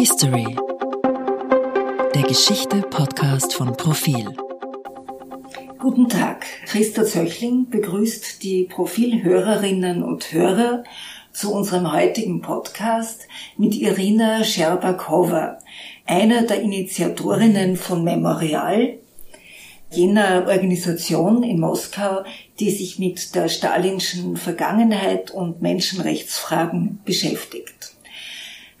History. Der Geschichte-Podcast von Profil. Guten Tag. Christa Zöchling begrüßt die Profilhörerinnen und Hörer zu unserem heutigen Podcast mit Irina Scherbakova, einer der Initiatorinnen von Memorial, jener Organisation in Moskau, die sich mit der stalinschen Vergangenheit und Menschenrechtsfragen beschäftigt.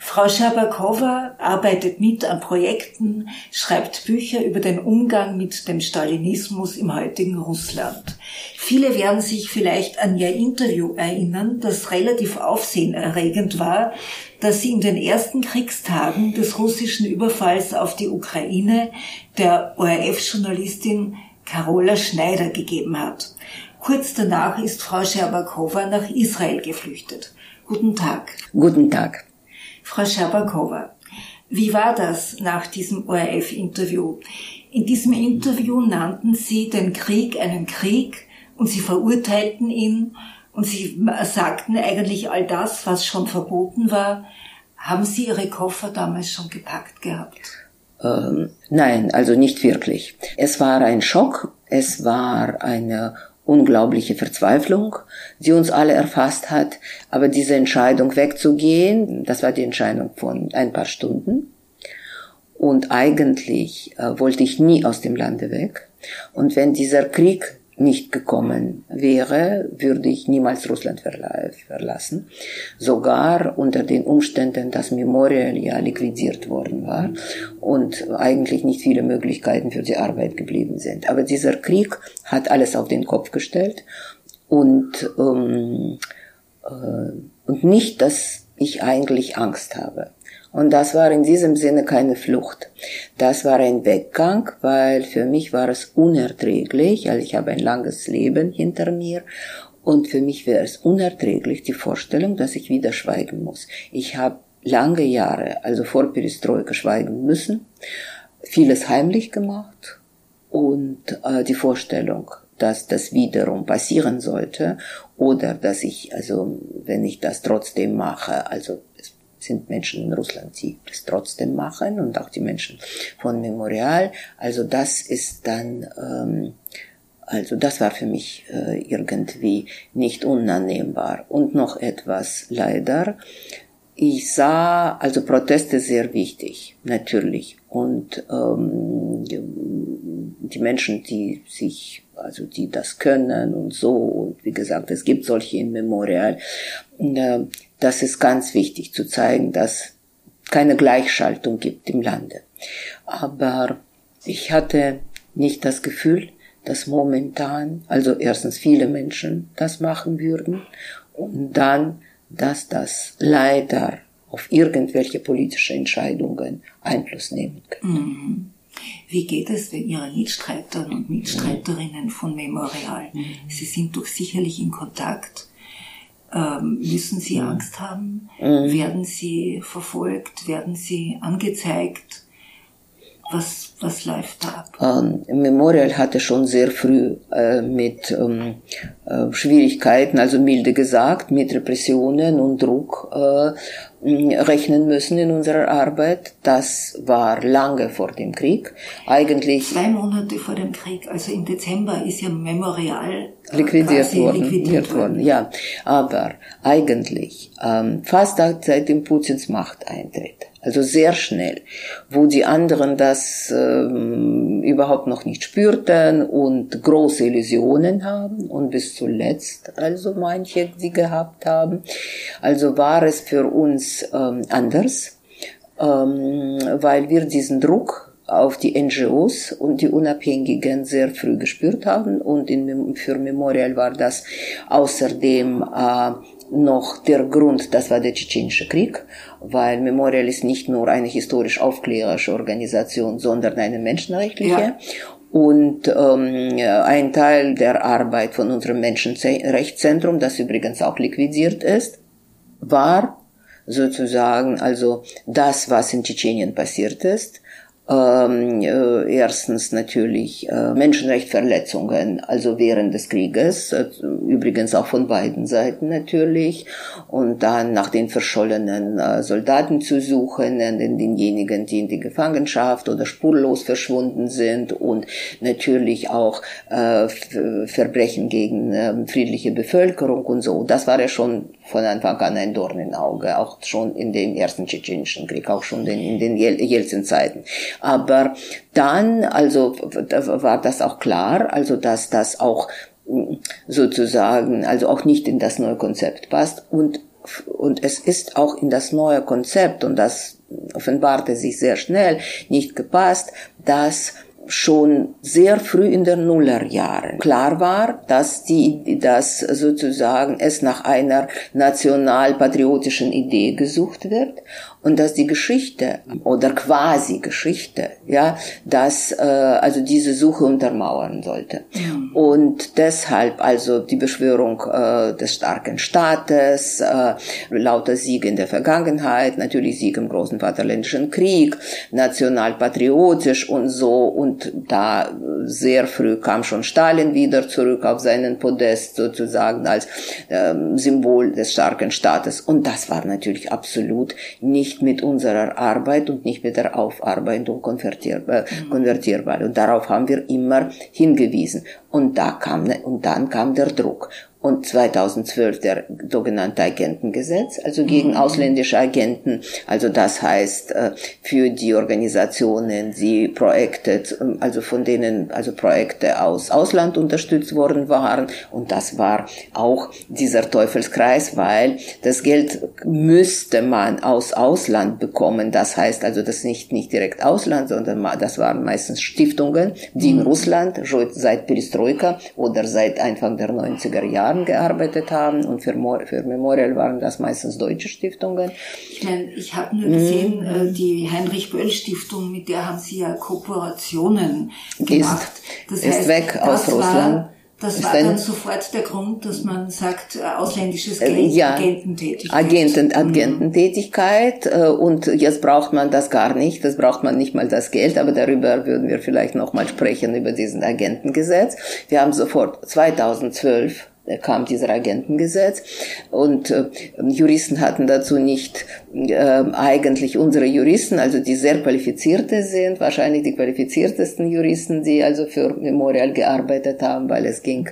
Frau Schabakowa arbeitet mit an Projekten, schreibt Bücher über den Umgang mit dem Stalinismus im heutigen Russland. Viele werden sich vielleicht an ihr Interview erinnern, das relativ aufsehenerregend war, das sie in den ersten Kriegstagen des russischen Überfalls auf die Ukraine der ORF-Journalistin Carola Schneider gegeben hat. Kurz danach ist Frau Scherbakowa nach Israel geflüchtet. Guten Tag. Guten Tag. Frau Schabakowa, wie war das nach diesem ORF-Interview? In diesem Interview nannten Sie den Krieg einen Krieg und Sie verurteilten ihn und Sie sagten eigentlich all das, was schon verboten war. Haben Sie Ihre Koffer damals schon gepackt gehabt? Ähm, nein, also nicht wirklich. Es war ein Schock, es war eine unglaubliche Verzweiflung, die uns alle erfasst hat. Aber diese Entscheidung wegzugehen, das war die Entscheidung von ein paar Stunden. Und eigentlich äh, wollte ich nie aus dem Lande weg. Und wenn dieser Krieg nicht gekommen wäre, würde ich niemals Russland verlassen. Sogar unter den Umständen, dass Memorial ja liquidiert worden war und eigentlich nicht viele Möglichkeiten für die Arbeit geblieben sind. Aber dieser Krieg hat alles auf den Kopf gestellt und, ähm, äh, und nicht, dass ich eigentlich Angst habe. Und das war in diesem Sinne keine Flucht. Das war ein Weggang, weil für mich war es unerträglich, also ich habe ein langes Leben hinter mir und für mich wäre es unerträglich die Vorstellung, dass ich wieder schweigen muss. Ich habe lange Jahre, also vor Perestroika, schweigen müssen, vieles heimlich gemacht und äh, die Vorstellung, dass das wiederum passieren sollte oder dass ich, also wenn ich das trotzdem mache, also sind Menschen in Russland, die das trotzdem machen und auch die Menschen von Memorial. Also das ist dann, ähm, also das war für mich äh, irgendwie nicht unannehmbar. Und noch etwas leider. Ich sah also Proteste sehr wichtig, natürlich. Und ähm, die Menschen, die sich, also die das können und so, und wie gesagt, es gibt solche in Memorial, äh, das ist ganz wichtig zu zeigen, dass keine Gleichschaltung gibt im Lande. Aber ich hatte nicht das Gefühl, dass momentan, also erstens viele Menschen das machen würden und dann, dass das leider auf irgendwelche politische Entscheidungen Einfluss nehmen kann. Mhm. Wie geht es denn Ihren Mitstreitern und Mitstreiterinnen von Memorial? Mhm. Sie sind doch sicherlich in Kontakt ähm, müssen sie Angst haben? Mhm. Werden sie verfolgt? Werden sie angezeigt? Was, was läuft da ab? Ähm, Memorial hatte schon sehr früh äh, mit ähm, äh, Schwierigkeiten, also milde gesagt, mit Repressionen und Druck äh, rechnen müssen in unserer Arbeit. Das war lange vor dem Krieg. Eigentlich zwei Monate vor dem Krieg, also im Dezember ist ja Memorial äh, liquidiert worden, liquidiert worden. Ja, aber eigentlich ähm, fast seit dem Putins Machteintritt also sehr schnell, wo die anderen das ähm, überhaupt noch nicht spürten und große Illusionen haben und bis zuletzt also manche sie gehabt haben. Also war es für uns ähm, anders, ähm, weil wir diesen Druck auf die NGOs und die Unabhängigen sehr früh gespürt haben und in, für Memorial war das außerdem äh, noch der Grund, das war der tschetschenische Krieg, weil Memorial ist nicht nur eine historisch-aufklärerische Organisation, sondern eine menschenrechtliche. Ja. Und ähm, ein Teil der Arbeit von unserem Menschenrechtszentrum, das übrigens auch liquidiert ist, war sozusagen also das, was in Tschetschenien passiert ist, ähm, äh, erstens natürlich äh, Menschenrechtsverletzungen, also während des Krieges, äh, übrigens auch von beiden Seiten natürlich, und dann nach den verschollenen äh, Soldaten zu suchen, den, denjenigen, die in die Gefangenschaft oder spurlos verschwunden sind und natürlich auch äh, Verbrechen gegen äh, friedliche Bevölkerung und so. Das war ja schon von Anfang an ein Dorn im Auge, auch schon in dem ersten tschetschenischen Krieg, auch schon in den Jelzin-Zeiten. Aber dann, also war das auch klar, also dass das auch mm, sozusagen, also auch nicht in das neue Konzept passt und und es ist auch in das neue Konzept und das offenbarte sich sehr schnell nicht gepasst, dass schon sehr früh in der Nullerjahren klar war, dass die, dass sozusagen es nach einer nationalpatriotischen Idee gesucht wird und dass die Geschichte oder quasi Geschichte, ja, dass äh, also diese Suche untermauern sollte. Und deshalb also die Beschwörung äh, des starken Staates, äh, lauter Siege in der Vergangenheit, natürlich Sieg im großen Vaterländischen Krieg, nationalpatriotisch und so. Und da sehr früh kam schon Stalin wieder zurück auf seinen Podest sozusagen als ähm, Symbol des starken Staates. Und das war natürlich absolut nicht nicht mit unserer Arbeit und nicht mit der Aufarbeitung konvertierbar. Mhm. konvertierbar. Und darauf haben wir immer hingewiesen. Und da kam, ne, und dann kam der Druck und 2012 der sogenannte Agentengesetz, also gegen mhm. ausländische Agenten. Also das heißt äh, für die Organisationen, die Projekte, also von denen also Projekte aus Ausland unterstützt worden waren. Und das war auch dieser Teufelskreis, weil das Geld müsste man aus Ausland bekommen. Das heißt also das nicht nicht direkt Ausland, sondern das waren meistens Stiftungen, die in mhm. Russland seit Perestroika oder seit Anfang der 90er Jahre Jahren gearbeitet haben und für, für Memorial waren das meistens deutsche Stiftungen. Ich meine, ich habe nur gesehen, mhm. Äh, die Heinrich-Böll-Stiftung, mit der haben Sie ja Kooperationen gemacht. Das ist heißt, weg aus Russland. War, das war dann sofort der Grund, dass man sagt, äh, ausländisches äh, Geld, ja, Agententätigkeit. Agenten, mhm. Agententätigkeit und jetzt braucht man das gar nicht, das braucht man nicht mal das Geld, aber darüber würden wir vielleicht noch mal sprechen, über diesen Agentengesetz. Wir haben sofort 2012 kam dieser Agentengesetz und äh, Juristen hatten dazu nicht äh, eigentlich unsere Juristen, also die sehr qualifizierte sind, wahrscheinlich die qualifiziertesten Juristen, die also für Memorial gearbeitet haben, weil es ging,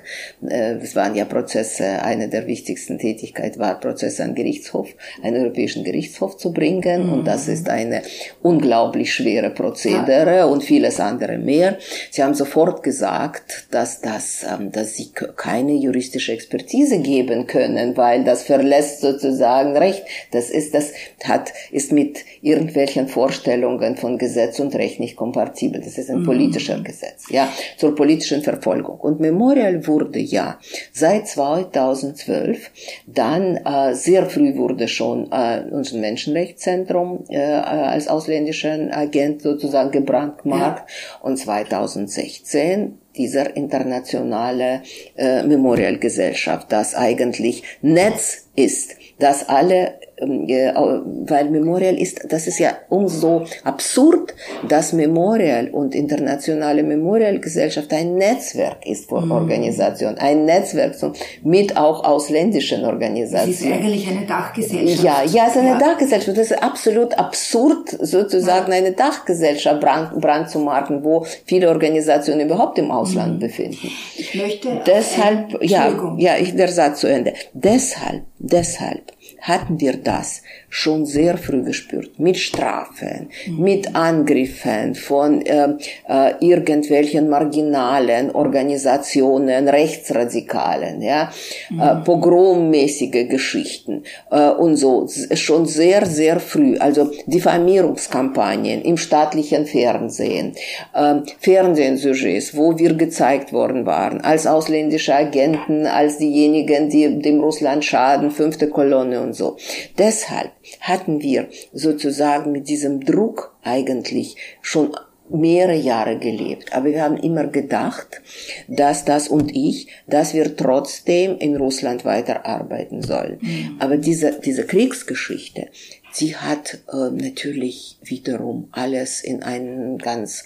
äh, es waren ja Prozesse, eine der wichtigsten Tätigkeiten war Prozesse an Gerichtshof, einen europäischen Gerichtshof zu bringen mhm. und das ist eine unglaublich schwere Prozedere ja. und vieles andere mehr. Sie haben sofort gesagt, dass das, ähm, dass sie keine juristische juristische Expertise geben können, weil das verlässt sozusagen Recht. Das ist, das hat, ist mit irgendwelchen Vorstellungen von Gesetz und Recht nicht kompatibel. Das ist ein mhm. politischer Gesetz, ja, zur politischen Verfolgung. Und Memorial wurde ja seit 2012 dann äh, sehr früh wurde schon äh, unser Menschenrechtszentrum äh, als ausländischen Agent sozusagen gebrandmarkt ja. und 2016 dieser internationale äh, Memorialgesellschaft, das eigentlich Netz ist, das alle weil Memorial ist, das ist ja umso absurd, dass Memorial und internationale Memorialgesellschaft ein Netzwerk ist von mhm. Organisationen, ein Netzwerk mit auch ausländischen Organisationen. Es ist eigentlich eine Dachgesellschaft. Ja, ja, es ist eine ja. Dachgesellschaft. Das ist absolut absurd, sozusagen ja. eine Dachgesellschaft brand, brand zu machen, wo viele Organisationen überhaupt im Ausland mhm. befinden. Ich möchte deshalb, ja, ja, ich der Satz zu Ende. Deshalb, deshalb hatten wir das schon sehr früh gespürt. Mit Strafen, mhm. mit Angriffen von äh, äh, irgendwelchen marginalen Organisationen, Rechtsradikalen, ja, mhm. äh, pogrommäßige Geschichten äh, und so. Schon sehr, sehr früh. Also Diffamierungskampagnen im staatlichen Fernsehen, äh, Fernsehsujets, wo wir gezeigt worden waren, als ausländische Agenten, als diejenigen, die dem Russland schaden, fünfte Kolonne und so. Deshalb hatten wir sozusagen mit diesem Druck eigentlich schon mehrere Jahre gelebt, aber wir haben immer gedacht, dass das und ich, dass wir trotzdem in Russland weiterarbeiten sollen. Mhm. Aber diese, diese Kriegsgeschichte, sie hat äh, natürlich wiederum alles in ein ganz,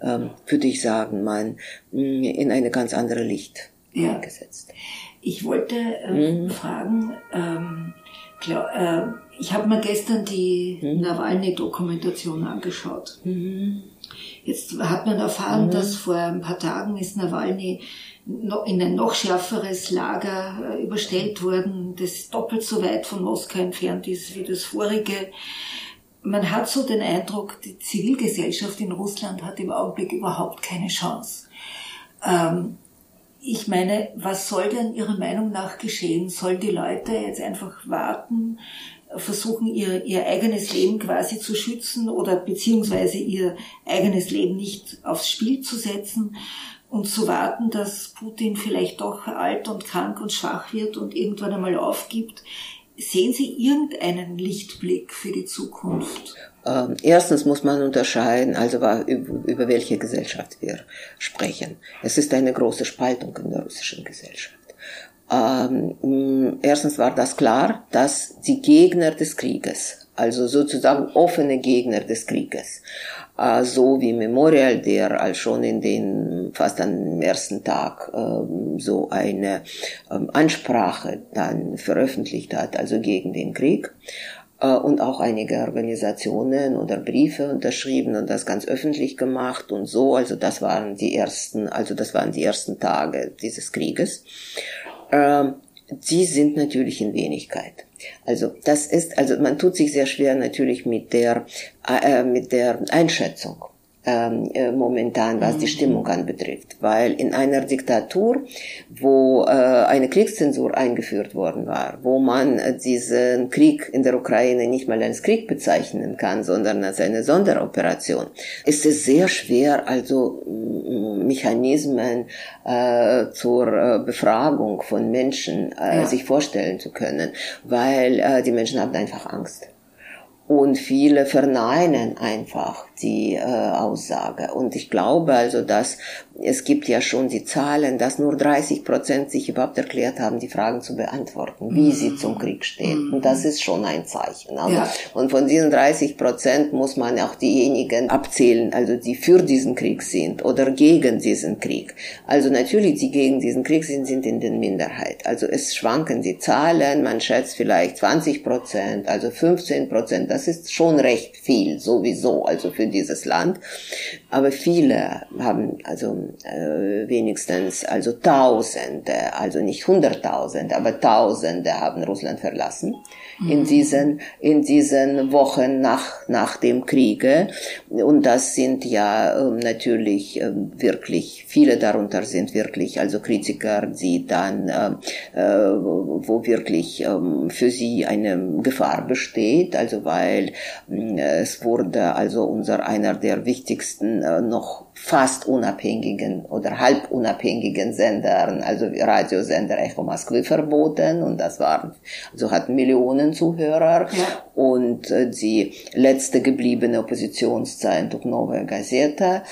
ähm, würde ich sagen, man, in eine ganz andere Licht ja. gesetzt. Ich wollte äh, mhm. fragen, ähm, klar, äh, ich habe mir gestern die mhm. Nawalny-Dokumentation angeschaut. Mhm. Jetzt hat man erfahren, mhm. dass vor ein paar Tagen ist Nawalny in ein noch schärferes Lager äh, überstellt worden, das doppelt so weit von Moskau entfernt ist wie das vorige. Man hat so den Eindruck, die Zivilgesellschaft in Russland hat im Augenblick überhaupt keine Chance. Ähm, ich meine, was soll denn Ihrer Meinung nach geschehen? Sollen die Leute jetzt einfach warten, versuchen, ihr, ihr eigenes Leben quasi zu schützen oder beziehungsweise ihr eigenes Leben nicht aufs Spiel zu setzen und zu warten, dass Putin vielleicht doch alt und krank und schwach wird und irgendwann einmal aufgibt. Sehen Sie irgendeinen Lichtblick für die Zukunft? Ähm, erstens muss man unterscheiden, also über welche Gesellschaft wir sprechen. Es ist eine große Spaltung in der russischen Gesellschaft. Ähm, erstens war das klar, dass die Gegner des Krieges, also sozusagen offene Gegner des Krieges, äh, so wie Memorial, der als schon in den fast am ersten Tag äh, so eine äh, Ansprache dann veröffentlicht hat, also gegen den Krieg äh, und auch einige Organisationen oder Briefe unterschrieben und das ganz öffentlich gemacht und so. Also das waren die ersten, also das waren die ersten Tage dieses Krieges äh, sie sind natürlich in Wenigkeit. Also das ist, also man tut sich sehr schwer natürlich mit der äh, mit der Einschätzung ähm, äh, momentan, was die mhm. Stimmung anbetrifft. Weil in einer Diktatur, wo äh, eine Kriegszensur eingeführt worden war, wo man äh, diesen Krieg in der Ukraine nicht mal als Krieg bezeichnen kann, sondern als eine Sonderoperation, ist es sehr schwer, also Mechanismen äh, zur äh, Befragung von Menschen äh, ja. sich vorstellen zu können, weil die Menschen haben einfach Angst. Und viele verneinen einfach die äh, Aussage. Und ich glaube also, dass es gibt ja schon die Zahlen, dass nur 30 Prozent sich überhaupt erklärt haben, die Fragen zu beantworten, wie mhm. sie zum Krieg stehen. Mhm. Und das ist schon ein Zeichen. Also, ja. Und von diesen 30 Prozent muss man auch diejenigen abzählen, also die für diesen Krieg sind oder gegen diesen Krieg. Also natürlich, die gegen diesen Krieg sind, sind in der Minderheit. Also es schwanken die Zahlen, man schätzt vielleicht 20 Prozent, also 15 Prozent, das ist schon recht viel, sowieso, also für dieses Land. Aber viele haben also äh, wenigstens also Tausende, also nicht Hunderttausende, aber Tausende haben Russland verlassen in mhm. diesen in diesen Wochen nach nach dem Kriege und das sind ja ähm, natürlich ähm, wirklich viele darunter sind wirklich also Kritiker die dann äh, äh, wo wirklich ähm, für sie eine Gefahr besteht also weil äh, es wurde also unser einer der wichtigsten äh, noch fast unabhängigen oder halb unabhängigen Sendern, also Radiosender Echo Moskwy verboten. Und das waren, also hatten Millionen Zuhörer. Ja. und äh, die letzte gebliebene Oppositionszeitung Novaya Gazeta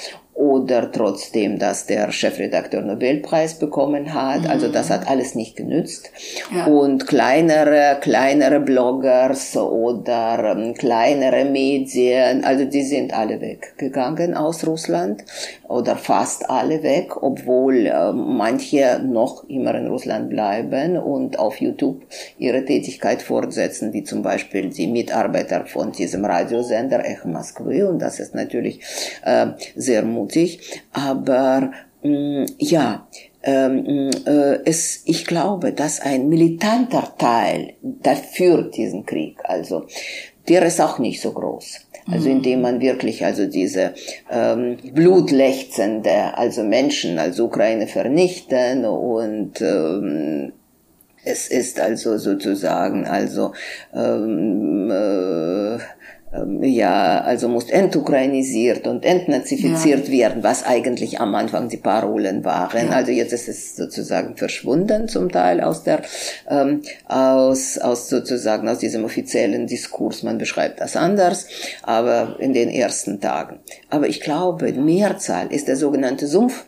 oder trotzdem, dass der Chefredakteur Nobelpreis bekommen hat. Also das hat alles nicht genützt. Ja. Und kleinere, kleinere Bloggers oder ähm, kleinere Medien, also die sind alle weggegangen aus Russland oder fast alle weg, obwohl äh, manche noch immer in Russland bleiben und auf YouTube ihre Tätigkeit fortsetzen, wie zum Beispiel die Mitarbeiter von diesem Radiosender Echo Moskwy. Und das ist natürlich äh, sehr mutig mutig, aber mh, mm, ja, ähm, äh, es, ich glaube, dass ein militanter Teil dafür diesen Krieg, also der ist auch nicht so groß. Also mhm. indem man wirklich also diese ähm, blutlechzende, also Menschen als Ukraine vernichten und ähm, es ist also sozusagen also ähm, äh, ja, also muss entukrainisiert und entnazifiziert ja. werden, was eigentlich am Anfang die Parolen waren. Ja. Also jetzt ist es sozusagen verschwunden zum Teil aus der, ähm, aus, aus sozusagen aus diesem offiziellen Diskurs. Man beschreibt das anders, aber in den ersten Tagen. Aber ich glaube, Mehrzahl ist der sogenannte Sumpf.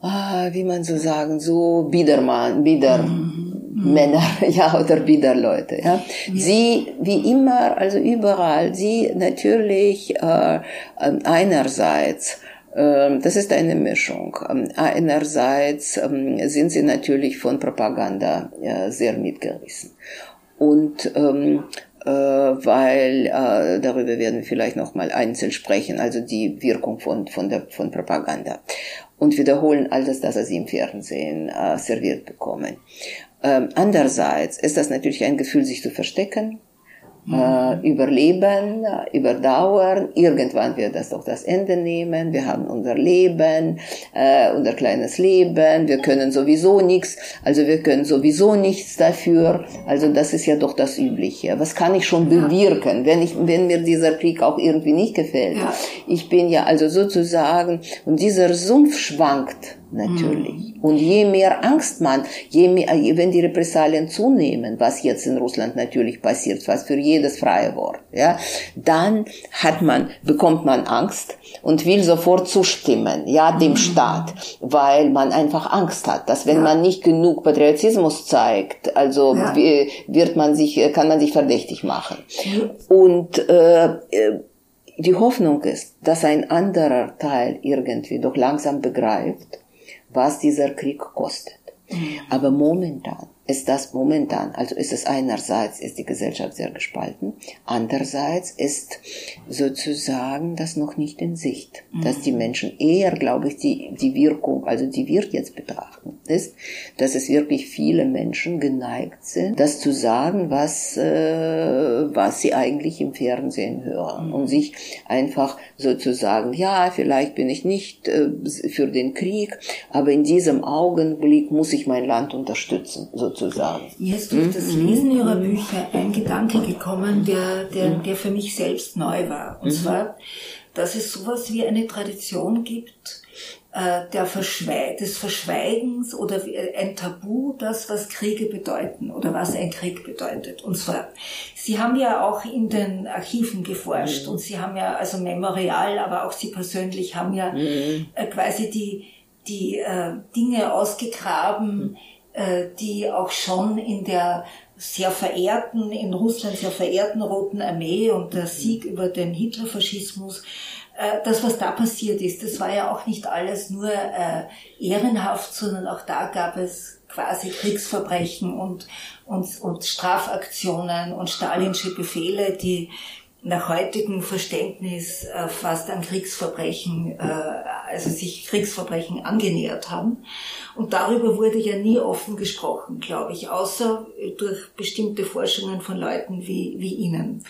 Ah, wie man so sagen, so Biedermann, Bieder. Mhm Männer, ja, oder Biederleute, ja. Sie, wie immer, also überall, sie natürlich äh, ähm, einerseits ähm, das ist eine Mischung. Ähm, einerseits sind sie natürlich von Propaganda sehr mitgerissen. Und ähm, äh, weil äh, darüber werden wir vielleicht noch mal einzeln sprechen, also die Wirkung von von der von Propaganda und wiederholen alles, das sie im Fernsehen äh, serviert bekommen. Ähm, andererseits ist das natürlich ein Gefühl, sich zu verstecken, äh, überleben, äh, überdauern. Irgendwann wird das doch das Ende nehmen. Wir haben unser Leben, äh, unser kleines Leben. Wir können sowieso nichts. Also wir können sowieso nichts dafür. Also das ist ja doch das Übliche. Was kann ich schon bewirken, wenn ich, wenn mir dieser Krieg auch irgendwie nicht gefällt? Ja. Ich bin ja also sozusagen, und dieser Sumpf schwankt natürlich. Mhm. Und je mehr Angst man, je mehr, wenn die Repressalien zunehmen, was jetzt in Russland natürlich passiert, was für jedes freie Wort, ja, dann hat man, bekommt man Angst und will sofort zustimmen, ja, dem mhm. Staat, weil man einfach Angst hat, dass wenn ja. man nicht genug Patriotismus zeigt, also ja. wird man sich, kann man sich verdächtig machen. Und äh, äh, die Hoffnung ist, dass ein anderer Teil irgendwie doch langsam begreift, was dieser Krieg kostet. Mhm. Aber momentan ist das momentan, also ist es einerseits ist die Gesellschaft sehr gespalten, andererseits ist sozusagen das noch nicht in Sicht, mhm. dass die Menschen eher, glaube ich, die, die Wirkung, also die wir jetzt betrachten, ist, dass es wirklich viele Menschen geneigt sind, das zu sagen, was, äh, was sie eigentlich im Fernsehen hören mhm. und sich einfach sozusagen, ja, vielleicht bin ich nicht äh, für den Krieg, aber in diesem Augenblick muss ich mein Land unterstützen, sozusagen sozusagen. Mir ist durch das. Lesen Ihrer Bücher ein Gedanke gekommen, der, der, mhm. der für mich selbst neu war. Und mhm. zwar, dass es sowas wie eine Tradition gibt, äh, der Verschwe des Verschweigens oder ein Tabu, das, was Kriege bedeuten oder was ein Krieg bedeutet. Und zwar, Sie haben ja auch in den Archiven geforscht mhm. und Sie haben ja, also Memorial, aber auch Sie persönlich haben ja mhm. äh, quasi die, die äh, Dinge ausgegraben, mhm äh, die auch schon in der sehr verehrten, in Russland sehr verehrten Roten Armee und der Sieg über den Hitlerfaschismus, äh, das, was da passiert ist, das war ja auch nicht alles nur äh, ehrenhaft, sondern auch da gab es quasi Kriegsverbrechen und, und, und Strafaktionen und stalinsche Befehle, die nach heutigem Verständnis äh, fast an Kriegsverbrechen, äh, also sich Kriegsverbrechen angenähert haben. Und darüber wurde ja nie offen gesprochen, glaube ich, außer durch bestimmte Forschungen von Leuten wie, wie Ihnen.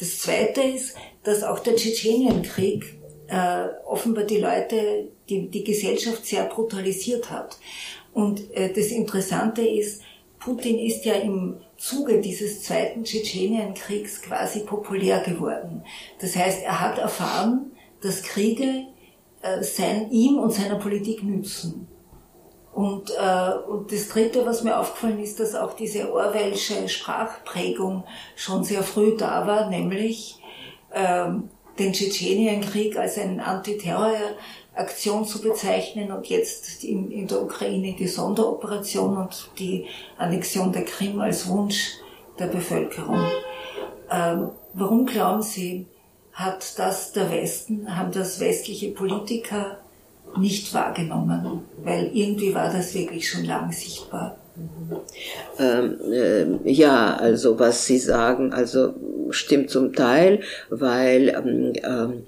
Das Zweite ist, dass auch der Tschetschenienkrieg äh, offenbar die Leute, die, die Gesellschaft sehr brutalisiert hat. Und äh, das Interessante ist, Putin ist ja im Zuge dieses zweiten Tschetschenienkriegs quasi populär geworden. Das heißt, er hat erfahren, dass Kriege äh, sein, ihm und seiner Politik nützen. Und, äh, und das Dritte, was mir aufgefallen ist, dass auch diese Orwellsche Sprachprägung schon sehr früh da war, nämlich ähm, den Tschetschenienkrieg als ein Antiterror Aktion zu bezeichnen und jetzt in, in der Ukraine die Sonderoperation und die Annexion der Krim als Wunsch der Bevölkerung. Ähm, warum glauben Sie, hat das der Westen, haben das westliche Politiker nicht wahrgenommen? Weil irgendwie war das wirklich schon lang sichtbar. Ähm, äh, ja, also was Sie sagen, also stimmt zum Teil, weil ähm, ähm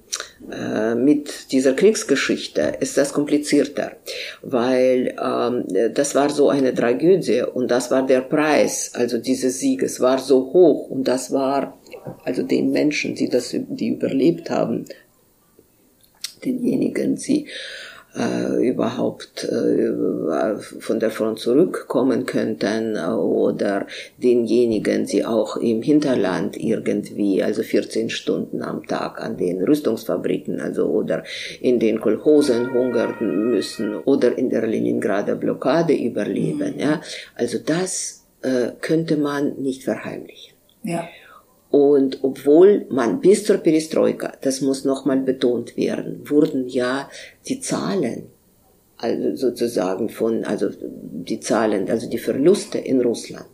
äh, mit dieser Kriegsgeschichte ist das komplizierter, weil ähm, das war so eine Tragödie und das war der Preis, also dieses Sieges war so hoch und das war also den Menschen, die das, die überlebt haben, denjenigen, sie äh, überhaupt äh, von der Front zurückkommen könnten oder denjenigen, die auch im Hinterland irgendwie, also 14 Stunden am Tag an den Rüstungsfabriken, also oder in den Kolchosen hungern müssen oder in der Leningrader Blockade überleben. Mhm. Ja, also das äh, könnte man nicht verheimlichen. Ja. Und obwohl man bis zur Perestroika, das muss nochmal betont werden, wurden ja die Zahlen, also sozusagen von, also die Zahlen, also die Verluste in Russland,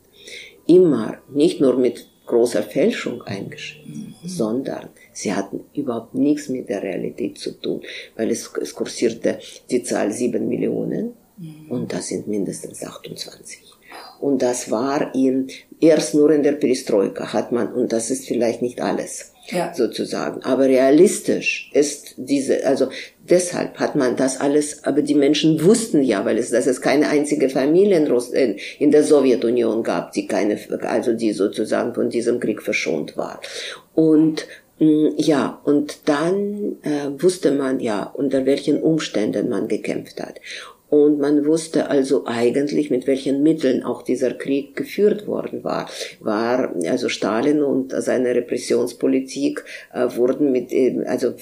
immer nicht nur mit großer Fälschung eingeschrieben, mhm. sondern sie hatten überhaupt nichts mit der Realität zu tun, weil es, es kursierte die Zahl sieben Millionen mhm. und das sind mindestens 28. Und das war in, erst nur in der Perestroika hat man, und das ist vielleicht nicht alles, ja. sozusagen. Aber realistisch ist diese, also deshalb hat man das alles, aber die Menschen wussten ja, weil es, dass es keine einzige Familie in, Russ, in, in der Sowjetunion gab, die keine, also die sozusagen von diesem Krieg verschont war. Und mm, ja, und dann äh, wusste man ja, unter welchen Umständen man gekämpft hat. Und man wusste also eigentlich, mit welchen Mitteln auch dieser Krieg geführt worden war. War, also Stalin und seine Repressionspolitik äh, wurden mit, also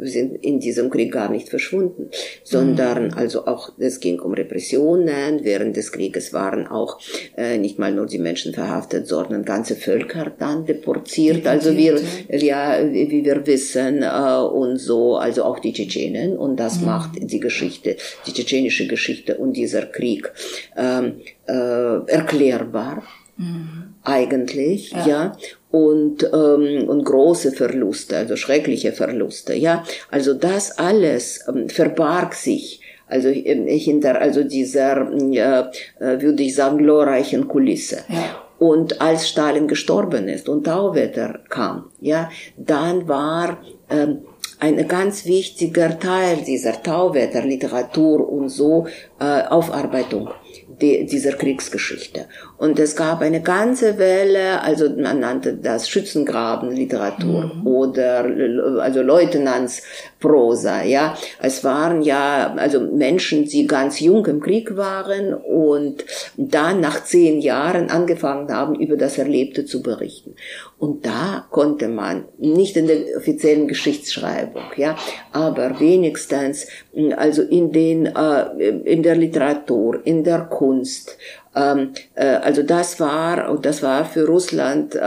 sind in diesem Krieg gar nicht verschwunden, sondern mhm. also auch, es ging um Repressionen. Während des Krieges waren auch äh, nicht mal nur die Menschen verhaftet, sondern ganze Völker dann deportiert. Also wir, ja, wie wir wissen, äh, und so, also auch die Tschetschenen. Und das mhm. macht die Geschichte, die tschetschenische Geschichte Geschichte und dieser Krieg ähm, äh, erklärbar. Mhm. Eigentlich, ja. ja, und ähm, und große Verluste, also schreckliche Verluste, ja, also das alles ähm, verbarg sich also ähm, hinter also dieser äh, äh, würde ich sagen glorreichen Kulisse. Ja. Und als Stalin gestorben ist und Tauwetter kam, ja, dann war ähm, ein ganz wichtiger Teil dieser Tauwetterliteratur und so äh, Aufarbeitung die, dieser Kriegsgeschichte. Und es gab eine ganze Welle, also man nannte das Schützengrabenliteratur mhm. oder also Leutnantsprosa, ja. Es waren ja also Menschen, die ganz jung im Krieg waren und dann nach zehn Jahren angefangen haben, über das Erlebte zu berichten. Und da konnte man nicht in der offiziellen Geschichtsschreibung, ja, aber wenigstens also in den äh, in der Literatur, in der Kunst, ähm, äh, also das war, und das war für Russland, äh,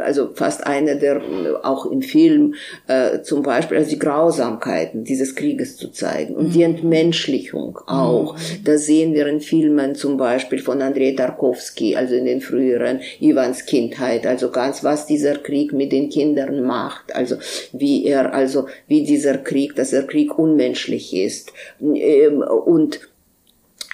also fast einer der, auch im Film, äh, zum Beispiel, also die Grausamkeiten dieses Krieges zu zeigen und mhm. die Entmenschlichung auch. Mhm. Da sehen wir in Filmen zum Beispiel von Andrei Tarkovsky, also in den früheren Ivans Kindheit, also ganz, was dieser Krieg mit den Kindern macht, also wie er, also wie dieser Krieg, dass der Krieg unmenschlich ist. Ähm, und äh,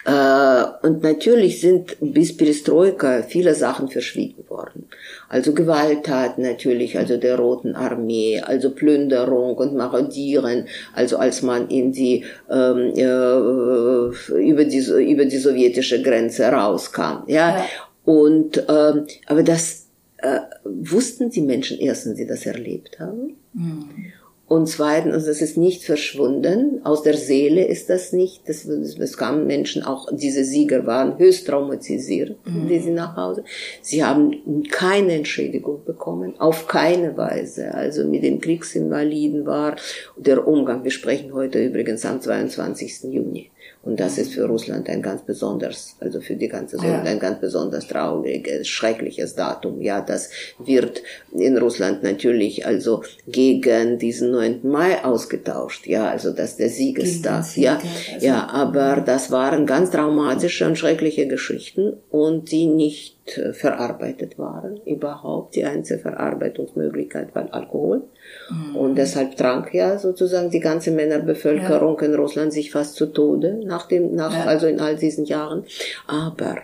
und natürlich sind bis Perestroika viele Sachen verschwiegen worden. Also Gewalttaten natürlich, also der Roten Armee, also Plünderung und Marodieren, also als man in die, ähm, äh, über die, über die sowjetische Grenze rauskam, ja. ja. Und, ähm, aber das äh, wussten die Menschen erst, wenn sie das erlebt haben. Mhm. Und zweitens, also es ist nicht verschwunden. Aus der Seele ist das nicht. Das, das kamen Menschen auch, diese Sieger waren höchst traumatisiert, mhm. die sie nach Hause. Sie haben keine Entschädigung bekommen, auf keine Weise. Also mit den Kriegsinvaliden war der Umgang. Wir sprechen heute übrigens am 22. Juni. Und das ist für Russland ein ganz besonders, also für die ganze ja. ein ganz besonders trauriges, schreckliches Datum. Ja, das wird in Russland natürlich also gegen diesen 9. Mai ausgetauscht. Ja, also dass der Siegestag. Ja, also, ja, aber das waren ganz traumatische und schreckliche Geschichten und die nicht äh, verarbeitet waren überhaupt. Die einzige Verarbeitungsmöglichkeit war Alkohol. Mhm. Und deshalb trank ja sozusagen die ganze Männerbevölkerung ja. in Russland sich fast zu Tode nach dem, nach, ja. also in all diesen Jahren. Aber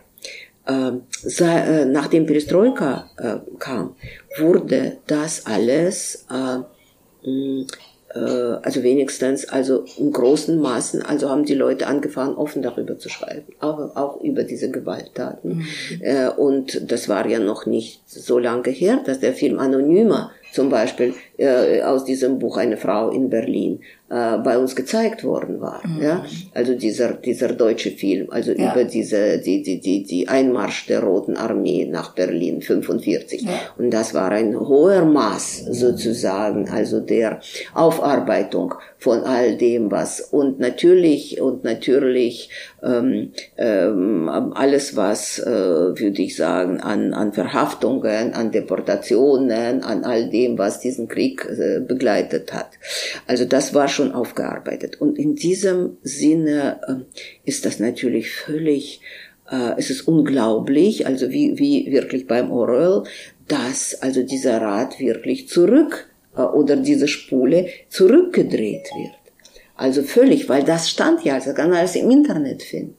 ähm, äh, nachdem Perestroika äh, kam, wurde das alles äh, mh, äh, also wenigstens, also in großen Maßen, also haben die Leute angefangen, offen darüber zu schreiben, auch, auch über diese Gewalttaten. Mhm. Äh, und das war ja noch nicht so lange her, dass der Film Anonymer zum Beispiel äh, aus diesem Buch eine Frau in Berlin äh, bei uns gezeigt worden war. Mhm. Ja? Also dieser, dieser deutsche Film, also ja. über diese, die, die, die, die Einmarsch der Roten Armee nach Berlin 45. Ja. Und das war ein hoher Maß sozusagen, also der Aufarbeitung von all dem, was und natürlich und natürlich ähm, ähm, alles, was äh, würde ich sagen an an Verhaftungen, an Deportationen, an all dem, was diesen Krieg äh, begleitet hat. Also das war schon aufgearbeitet und in diesem Sinne äh, ist das natürlich völlig äh, es ist unglaublich, also wie, wie wirklich beim Orwell, dass also dieser Rad wirklich zurück äh, oder diese Spule zurückgedreht wird. Also völlig, weil das stand ja, also kann man alles im Internet finden.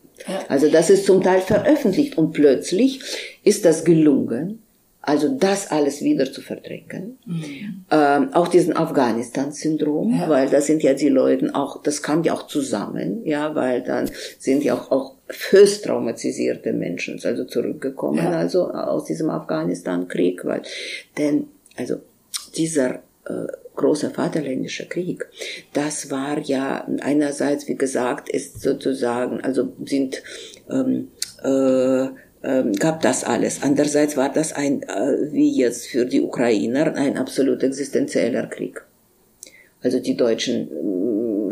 Also das ist zum Teil veröffentlicht und plötzlich ist das gelungen, also das alles wieder zu verdrängen. Mhm. Ähm, auch diesen Afghanistan-Syndrom, ja. weil das sind ja die Leute auch, das kam ja auch zusammen, ja, weil dann sind ja auch, auch höchst traumatisierte Menschen also zurückgekommen, ja. also aus diesem Afghanistan-Krieg, weil, denn, also dieser äh, großer Vaterländischer Krieg, das war ja einerseits, wie gesagt, ist sozusagen, also sind ähm, äh, ähm, gab das alles. Andererseits war das ein, äh, wie jetzt für die Ukrainer, ein absolut existenzieller Krieg. Also die Deutschen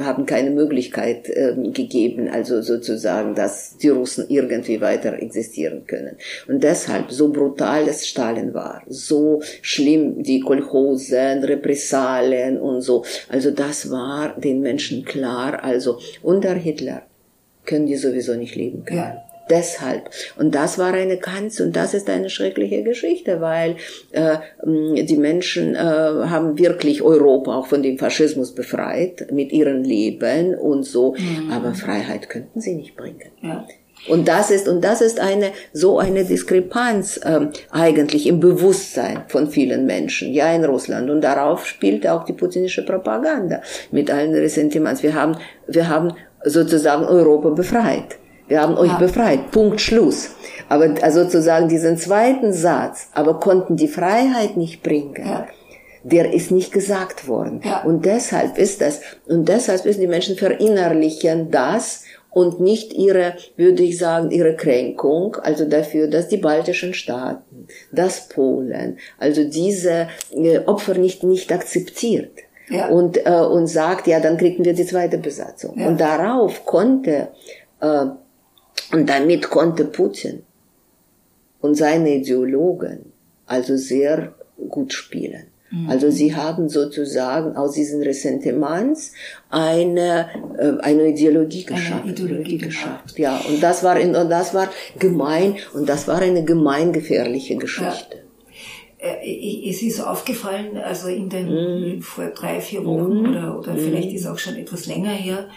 haben keine Möglichkeit ähm, gegeben, also sozusagen, dass die Russen irgendwie weiter existieren können. Und deshalb, so brutal es Stalin war, so schlimm die Kolchosen, Repressalien und so, also das war den Menschen klar, also unter Hitler können die sowieso nicht leben können. Ja deshalb. Und das war eine ganz, und das ist eine schreckliche Geschichte, weil äh, die Menschen äh, haben wirklich Europa auch von dem Faschismus befreit, mit ihrem Leben und so, mhm. aber Freiheit könnten sie nicht bringen. Ja. Und das ist und das ist eine so eine Diskrepanz ähm, eigentlich im Bewusstsein von vielen Menschen, ja in Russland und darauf spielt auch die putinische Propaganda mit allen Ressentiments. Wir haben wir haben sozusagen Europa befreit. Wir haben euch ja. befreit. Punkt, Schluss. Aber also sozusagen diesen zweiten Satz, aber konnten die Freiheit nicht bringen. Ja. Der ist nicht gesagt worden. Ja. Und deshalb ist das, und deshalb müssen die Menschen verinnerlichen das und nicht ihre, würde ich sagen, ihre Kränkung, also dafür, dass die baltischen Staaten, das Polen, also diese äh, Opfer nicht, nicht akzeptiert. Ja. Und, äh, und sagt, ja, dann kriegen wir die zweite Besatzung. Und darauf konnte äh, und damit konnte Putin und seine Ideologen also sehr gut spielen. Mhm. Also sie haben sozusagen aus diesen Ressentiments eine äh, eine Ideologie geschaffen. Eine Ideologie geschafft. Ja, und das war in, und das war gemein und das war eine gemeingefährliche Geschichte. Ja. Äh, es ist aufgefallen, also in den mm. vor drei, vier Wochen mm. oder, oder mm. vielleicht ist auch schon etwas länger her,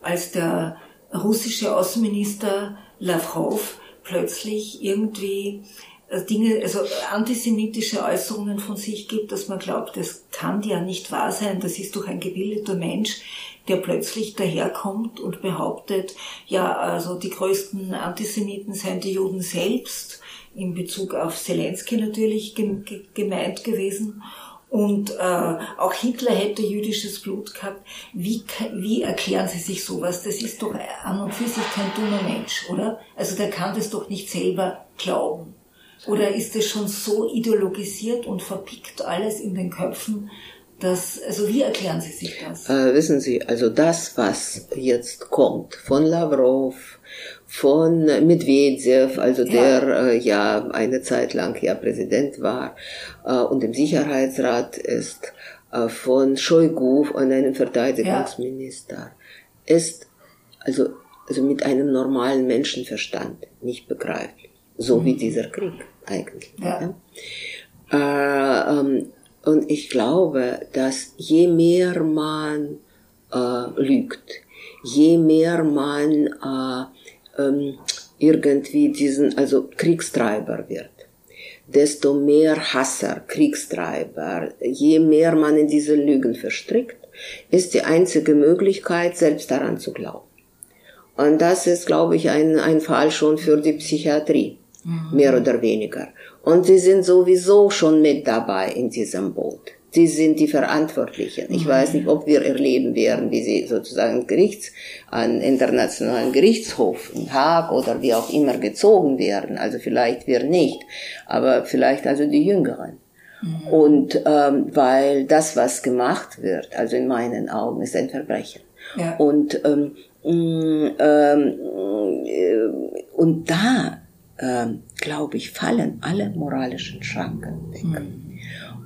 als der russische Außenminister Lavrov plötzlich irgendwie äh, Dinge, also antisemitische Äußerungen von sich gibt, dass man glaubt, das kann ja nicht wahr sein, das ist doch ein gebildeter Mensch, der plötzlich daherkommt und behauptet, ja, also die größten Antisemiten seien die Juden selbst, in Bezug auf Zelensky natürlich gemeint gewesen und äh, auch Hitler hätte jüdisches Blut gehabt. Wie, wie erklären Sie sich sowas? Das ist doch an und für sich kein dummer Mensch, oder? Also der kann das doch nicht selber glauben. Oder ist es schon so ideologisiert und verpickt alles in den Köpfen, dass, also wie erklären Sie sich das? Äh, wissen Sie, also das, was jetzt kommt von Lavrov, von Medvedev, also der ja, äh, ja eine Zeit lang ja Präsident war äh, und im Sicherheitsrat ist, äh, von Shoigu, von einem Verteidigungsminister, ja. ist also, also mit einem normalen Menschenverstand nicht begreiflich. So mhm. wie dieser Krieg eigentlich. Ja. ja. Äh, ähm, und ich glaube, dass je mehr man äh, lügt, je mehr man äh, ähm, irgendwie diesen, also Kriegstreiber wird, desto mehr Hasser, Kriegstreiber, je mehr man in diese Lügen verstrickt, ist die einzige Möglichkeit, selbst daran zu glauben. Und das ist, glaube ich, ein, ein Fall schon für die Psychiatrie, mhm. mehr oder weniger. Und sie sind sowieso schon mit dabei in diesem Boot. Sie sind die Verantwortlichen. Ich mhm. weiß nicht, ob wir erleben werden, wie sie sozusagen Gerichts, an internationalen Gerichtshof in Haag oder wie auch immer gezogen werden. Also vielleicht wir nicht, aber vielleicht also die Jüngeren. Mhm. Und ähm, weil das, was gemacht wird, also in meinen Augen, ist ein Verbrechen. Ja. Und ähm, mm, ähm, äh, und da ähm, glaube ich fallen alle moralischen Schranken weg. Mhm.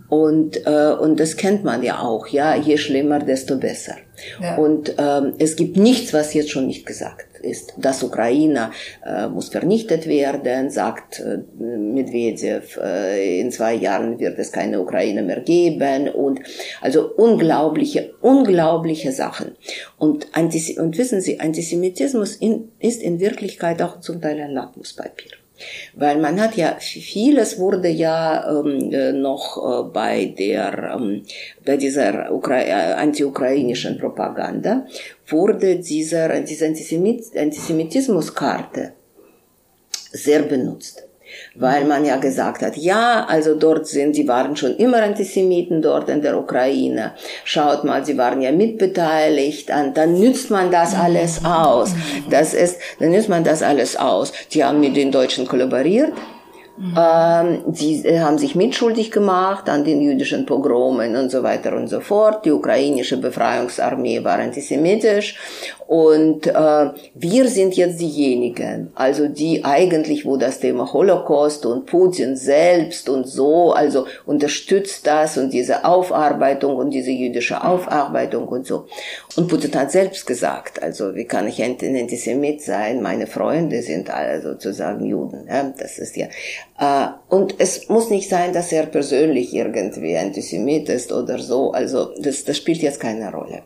Und, äh, und das kennt man ja auch, ja, je schlimmer, desto besser. Ja. Und ähm, es gibt nichts, was jetzt schon nicht gesagt ist. Das Ukraine äh, muss vernichtet werden, sagt äh, Medvedev, äh, in zwei Jahren wird es keine Ukraine mehr geben und also unglaubliche, unglaubliche Sachen. Und, Antis und wissen Sie, Antisemitismus in, ist in Wirklichkeit auch zum Teil ein Lackmuspapier. Weil man hat ja, vieles wurde ja ähm, äh, noch äh, bei der, ähm, bei dieser Ukra äh, anti-ukrainischen Propaganda, wurde dieser, diese Antisemit Antisemitismuskarte sehr benutzt weil man ja gesagt hat, ja, also dort sind, sie waren schon immer Antisemiten dort in der Ukraine. Schaut mal, sie waren ja mitbeteiligt, an, dann nützt man das alles aus. Das ist, dann nützt man das alles aus. Die haben mit den Deutschen kollaboriert. Mhm. Ähm, sie haben sich mitschuldig gemacht an den jüdischen Pogromen und so weiter und so fort. Die ukrainische Befreiungsarmee war antisemitisch und äh, wir sind jetzt diejenigen, also die eigentlich, wo das Thema Holocaust und Putin selbst und so, also unterstützt das und diese Aufarbeitung und diese jüdische Aufarbeitung und so. Und Putin hat selbst gesagt, also wie kann ich ein Antisemit sein? Meine Freunde sind alle sozusagen Juden. Ja? Das ist ja. Äh, und es muss nicht sein, dass er persönlich irgendwie Antisemit ist oder so. Also das, das spielt jetzt keine Rolle.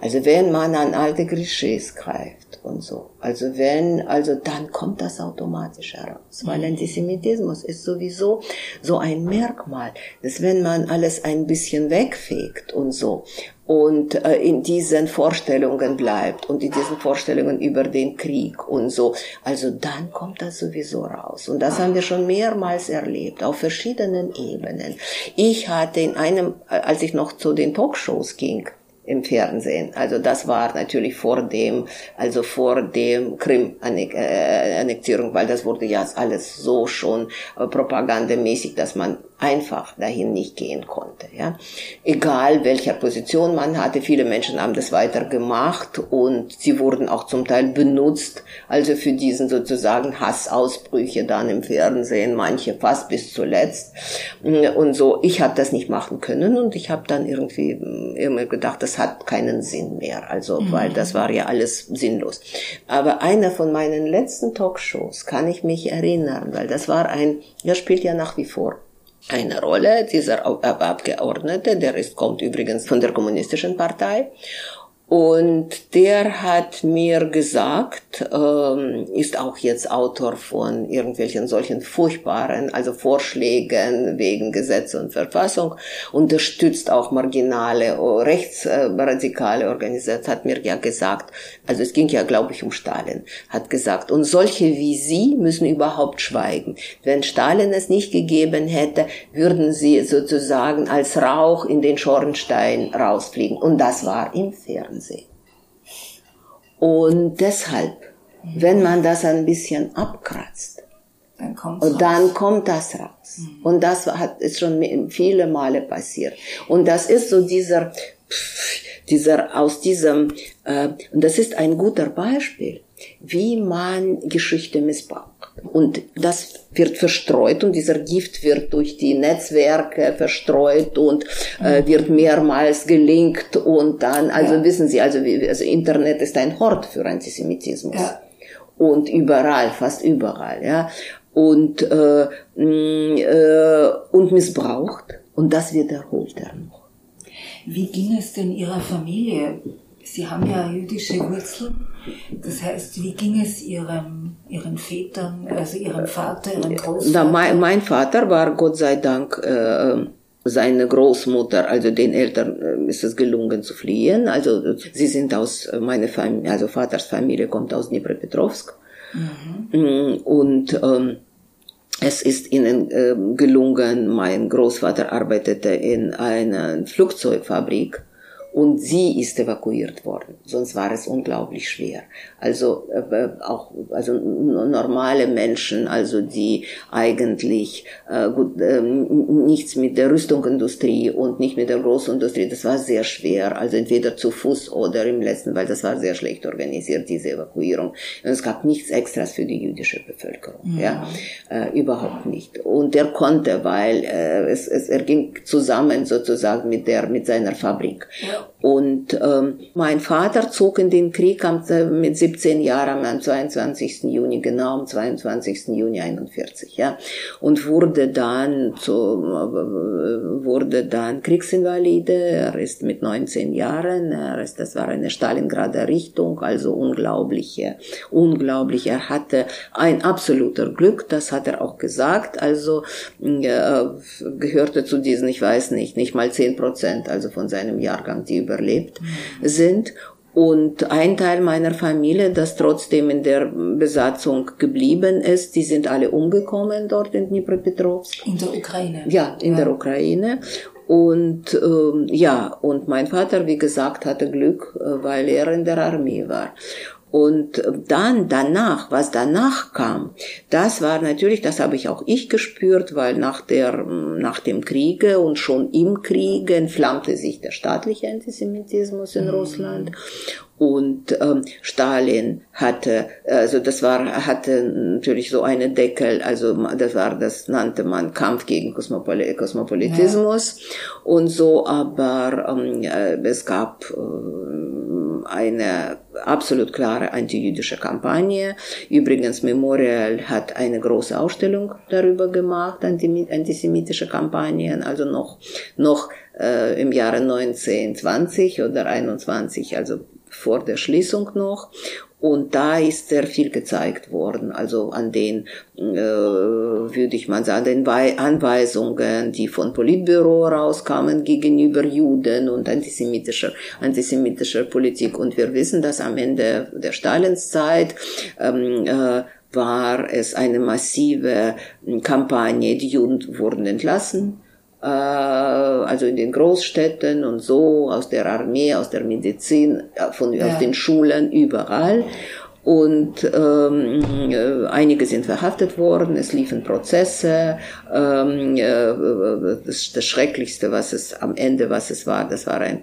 Also wenn man an alte Klischees greift und so. Also wenn, also dann kommt das automatisch heraus, weil mhm. Antisemitismus ist sowieso so ein Merkmal, dass wenn man alles ein bisschen wegfegt und so und äh, in diesen Vorstellungen bleibt und in diesen Vorstellungen über den Krieg und so, also dann kommt das sowieso raus. Und das haben wir schon mehrmals erlebt, auf verschiedenen Ebenen. Ich hatte in einem, als ich noch zu den Talkshows ging, im Fernsehen. Also das war natürlich vor dem, also vor dem Krim-Annektierung, weil das wurde ja alles so schon äh, propagandamäßig, dass man einfach dahin nicht gehen konnte. Ja. Egal welcher Position man hatte, viele Menschen haben das weiter gemacht und sie wurden auch zum Teil benutzt, also für diesen sozusagen Hassausbrüche dann im Fernsehen, manche fast bis zuletzt und so. Ich habe das nicht machen können und ich habe dann irgendwie immer gedacht, das hat keinen Sinn mehr, also mhm. weil das war ja alles sinnlos. Aber einer von meinen letzten Talkshows kann ich mich erinnern, weil das war ein, er spielt ja nach wie vor eine Rolle, dieser Abgeordnete, der ist, kommt übrigens von der kommunistischen Partei und der hat mir gesagt, ähm, ist auch jetzt Autor von irgendwelchen solchen furchtbaren, also Vorschlägen wegen Gesetz und Verfassung, unterstützt auch marginale, rechtsradikale Organisationen, hat mir ja gesagt, also es ging ja, glaube ich, um Stalin, hat gesagt, und solche wie Sie müssen überhaupt schweigen. Wenn Stalin es nicht gegeben hätte, würden sie sozusagen als Rauch in den Schornstein rausfliegen. Und das war im Fernsehen. Fernsehen. Und deshalb, wenn man das ein bisschen abkratzt, dann und dann kommt das raus. Mhm. Und das hat, ist schon viele Male passiert. Und das ist so dieser, dieser aus diesem, äh, und das ist ein guter Beispiel, wie man Geschichte missbraucht. Und das wird verstreut und dieser Gift wird durch die Netzwerke verstreut und äh, wird mehrmals gelinkt und dann, also ja. wissen Sie, also, also Internet ist ein Hort für Antisemitismus. Ja. Und überall, fast überall, ja. Und, äh, äh, und missbraucht. Und das wiederholt er noch. Wie ging es denn Ihrer Familie? Sie haben ja jüdische Wurzeln. Das heißt, wie ging es Ihrem, Ihren Vätern, also Ihrem Vater, Ihrem Großvater? Na, mein, mein, Vater war Gott sei Dank äh, seine Großmutter, also den Eltern äh, ist es gelungen zu fliehen. Also sie sind aus, meine Familie, also Vaters Familie kommt aus Dnipropetrovsk. Mhm. Und ähm, es ist ihnen äh, gelungen, mein Großvater arbeitete in einer Flugzeugfabrik und sie ist evakuiert worden. Sonst war es unglaublich schwer. Also äh, auch also normale Menschen, also die eigentlich äh, gut, äh, nichts mit der Rüstungsindustrie und nicht mit der Großindustrie, das war sehr schwer. Also entweder zu Fuß oder im letzten, weil das war sehr schlecht organisiert diese Evakuierung. Und es gab nichts Extras für die jüdische Bevölkerung, ja, ja äh, überhaupt nicht. Und er konnte, weil äh, es, es er ging zusammen sozusagen mit der mit seiner Fabrik. Und ähm, mein Vater zog in den Krieg mit 17 Jahren am 22. Juni, genau am 22. Juni 41, ja, und wurde dann zu, äh, wurde dann Kriegsinvalide. Er ist mit 19 Jahren, er ist, das war eine Stalingrader Richtung, also unglaubliche, unglaublich. Er hatte ein absoluter Glück, das hat er auch gesagt. Also äh, gehörte zu diesen, ich weiß nicht, nicht mal 10 Prozent, also von seinem Jahrgang, die überlebt sind. Und ein Teil meiner Familie, das trotzdem in der Besatzung geblieben ist, die sind alle umgekommen dort in Dnipropetrovsk. In der Ukraine. Ja, in ja. der Ukraine. Und ähm, ja, und mein Vater, wie gesagt, hatte Glück, äh, weil er in der Armee war. Und dann danach, was danach kam, das war natürlich, das habe ich auch ich gespürt, weil nach der, nach dem Kriege und schon im Kriege entflammte sich der staatliche Antisemitismus in mhm. Russland und ähm, Stalin hatte, also das war, hatte natürlich so eine Deckel, also das war, das nannte man Kampf gegen Kosmopol Kosmopolitismus ja. und so, aber ähm, äh, es gab äh, eine absolut klare antijüdische Kampagne. Übrigens, Memorial hat eine große Ausstellung darüber gemacht, antisemitische Kampagnen, also noch, noch äh, im Jahre 1920 oder 21, also vor der Schließung noch. Und da ist sehr viel gezeigt worden, also an den, äh, würde ich mal sagen, den Anweisungen, die von Politbüro rauskamen gegenüber Juden und antisemitischer, antisemitischer Politik. Und wir wissen, dass am Ende der Stalinszeit ähm, äh, war es eine massive Kampagne, die Juden wurden entlassen also in den Großstädten und so, aus der Armee, aus der Medizin, äh, von, ja. aus den Schulen, überall und ähm, äh, einige sind verhaftet worden, es liefen Prozesse. Ähm, äh, das, das Schrecklichste, was es am Ende, was es war, das war ein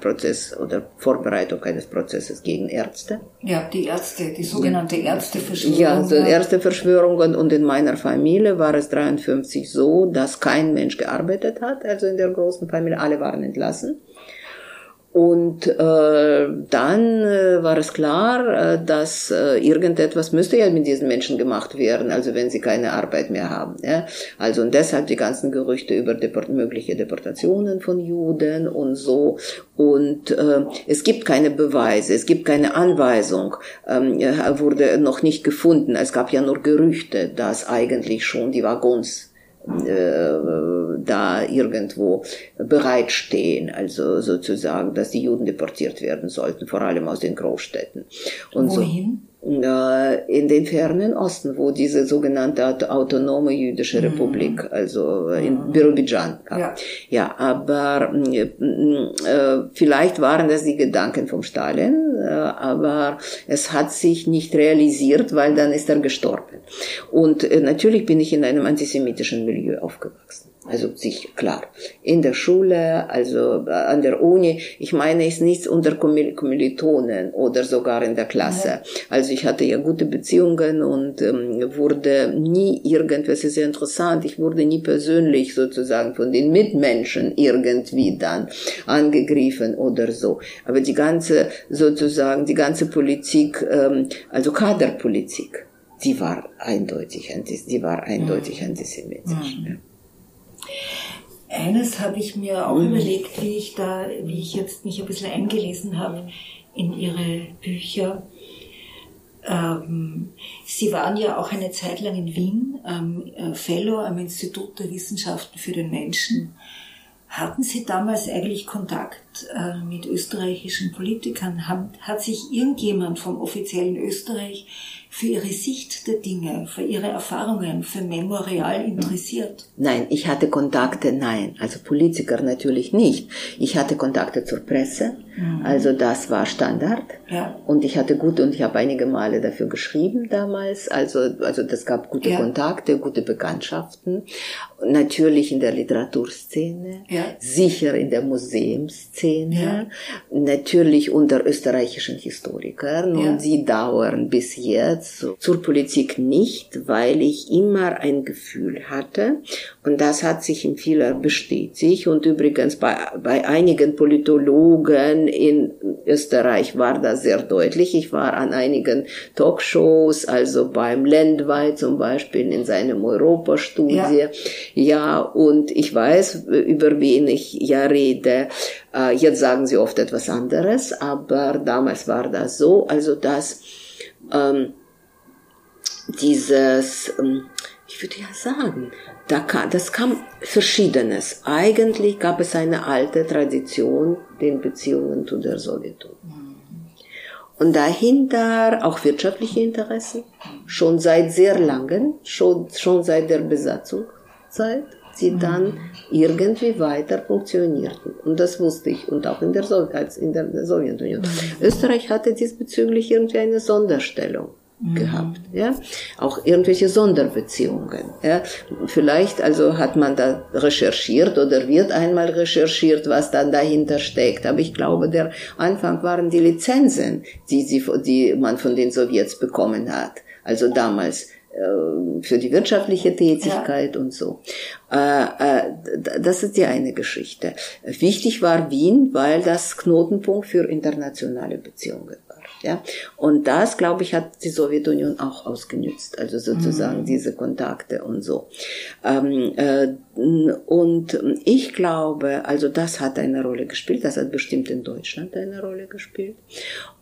Prozess oder Vorbereitung eines Prozesses gegen Ärzte. Ja, die Ärzte, die sogenannte Ärzteverschwörung. Ja, so Ärzteverschwörungen und in meiner Familie war es 53 so, dass kein Mensch gearbeitet hat, also in der großen Familie, alle waren entlassen. Und äh, dann äh, war es klar, äh, dass äh, irgendetwas müsste ja mit diesen Menschen gemacht werden, also wenn sie keine Arbeit mehr haben. Ja? Also und deshalb die ganzen Gerüchte über deport mögliche Deportationen von Juden und so. Und äh, es gibt keine Beweise, es gibt keine Anweisung, ähm, wurde noch nicht gefunden. Es gab ja nur Gerüchte, dass eigentlich schon die Waggons äh, da irgendwo bereitstehen, also sozusagen, dass die Juden deportiert werden sollten, vor allem aus den Großstädten. Und Wohin? So in den fernen Osten, wo diese sogenannte autonome jüdische mhm. Republik, mhm. also in mhm. Birobidjan gab. Ja. ja, aber äh, vielleicht waren das die Gedanken vom Stalin, äh, aber es hat sich nicht realisiert, weil dann ist er gestorben. Und äh, natürlich bin ich in einem antisemitischen Milieu aufgewachsen. Also sich klar. In der Schule, also äh, an der Uni. Ich meine, ist nichts unter Kommilitonen oder sogar in der Klasse. Ja. Also ich hatte ja gute Beziehungen und ähm, wurde nie irgendwas, ist sehr interessant, ich wurde nie persönlich sozusagen von den Mitmenschen irgendwie dann angegriffen oder so. Aber die ganze, sozusagen, die ganze Politik, ähm, also Kaderpolitik, die war eindeutig, die war eindeutig antisemitisch. Mhm. Ja. Eines habe ich mir auch mhm. überlegt, wie ich da, wie ich jetzt mich ein bisschen eingelesen habe in Ihre Bücher. Ähm, Sie waren ja auch eine Zeit lang in Wien ähm, Fellow am Institut der Wissenschaften für den Menschen. Hatten Sie damals eigentlich Kontakt äh, mit österreichischen Politikern? Haben, hat sich irgendjemand vom offiziellen Österreich für ihre Sicht der Dinge, für ihre Erfahrungen, für Memorial interessiert? Nein, ich hatte Kontakte, nein. Also Politiker natürlich nicht. Ich hatte Kontakte zur Presse, mhm. also das war Standard. Ja. Und ich hatte gut und ich habe einige Male dafür geschrieben damals. Also, also das gab gute ja. Kontakte, gute Bekanntschaften. Natürlich in der Literaturszene, ja. sicher in der Museumsszene, natürlich unter österreichischen Historikern und sie dauern bis jetzt zur Politik nicht, weil ich immer ein Gefühl hatte und das hat sich in vieler bestätigt und übrigens bei, bei einigen Politologen in Österreich war das sehr deutlich. Ich war an einigen Talkshows, also beim Lendwey zum Beispiel in seinem Europastudie. Ja ja, und ich weiß, über wen ich ja rede. Äh, jetzt sagen sie oft etwas anderes, aber damals war das so, also dass ähm, dieses, ähm, ich würde ja sagen, da kam, das kam Verschiedenes. Eigentlich gab es eine alte Tradition den Beziehungen zu der Sowjetunion. Und dahinter auch wirtschaftliche Interessen, schon seit sehr langem, schon, schon seit der Besatzung Zeit sie mhm. dann irgendwie weiter funktionierten. Und das wusste ich. Und auch in der, so in der Sowjetunion. Mhm. Österreich hatte diesbezüglich irgendwie eine Sonderstellung mhm. Gehabt, ja, auch irgendwelche Sonderbeziehungen, ja, vielleicht also hat man da recherchiert oder wird einmal recherchiert, was dann dahinter steckt, aber ich glaube, der Anfang waren die Lizenzen, die sie, die man von den Sowjets bekommen hat, also damals äh, für die wirtschaftliche Tätigkeit ja. und so. Äh, äh, das ist die eine Geschichte. Wichtig war Wien, weil das Knotenpunkt für internationale Beziehungen. Ja? Und das, glaube ich, hat die Sowjetunion auch ausgenützt, also sozusagen mhm. diese Kontakte und so. Ähm, äh, und ich glaube, also das hat eine Rolle gespielt, das hat bestimmt in Deutschland eine Rolle gespielt.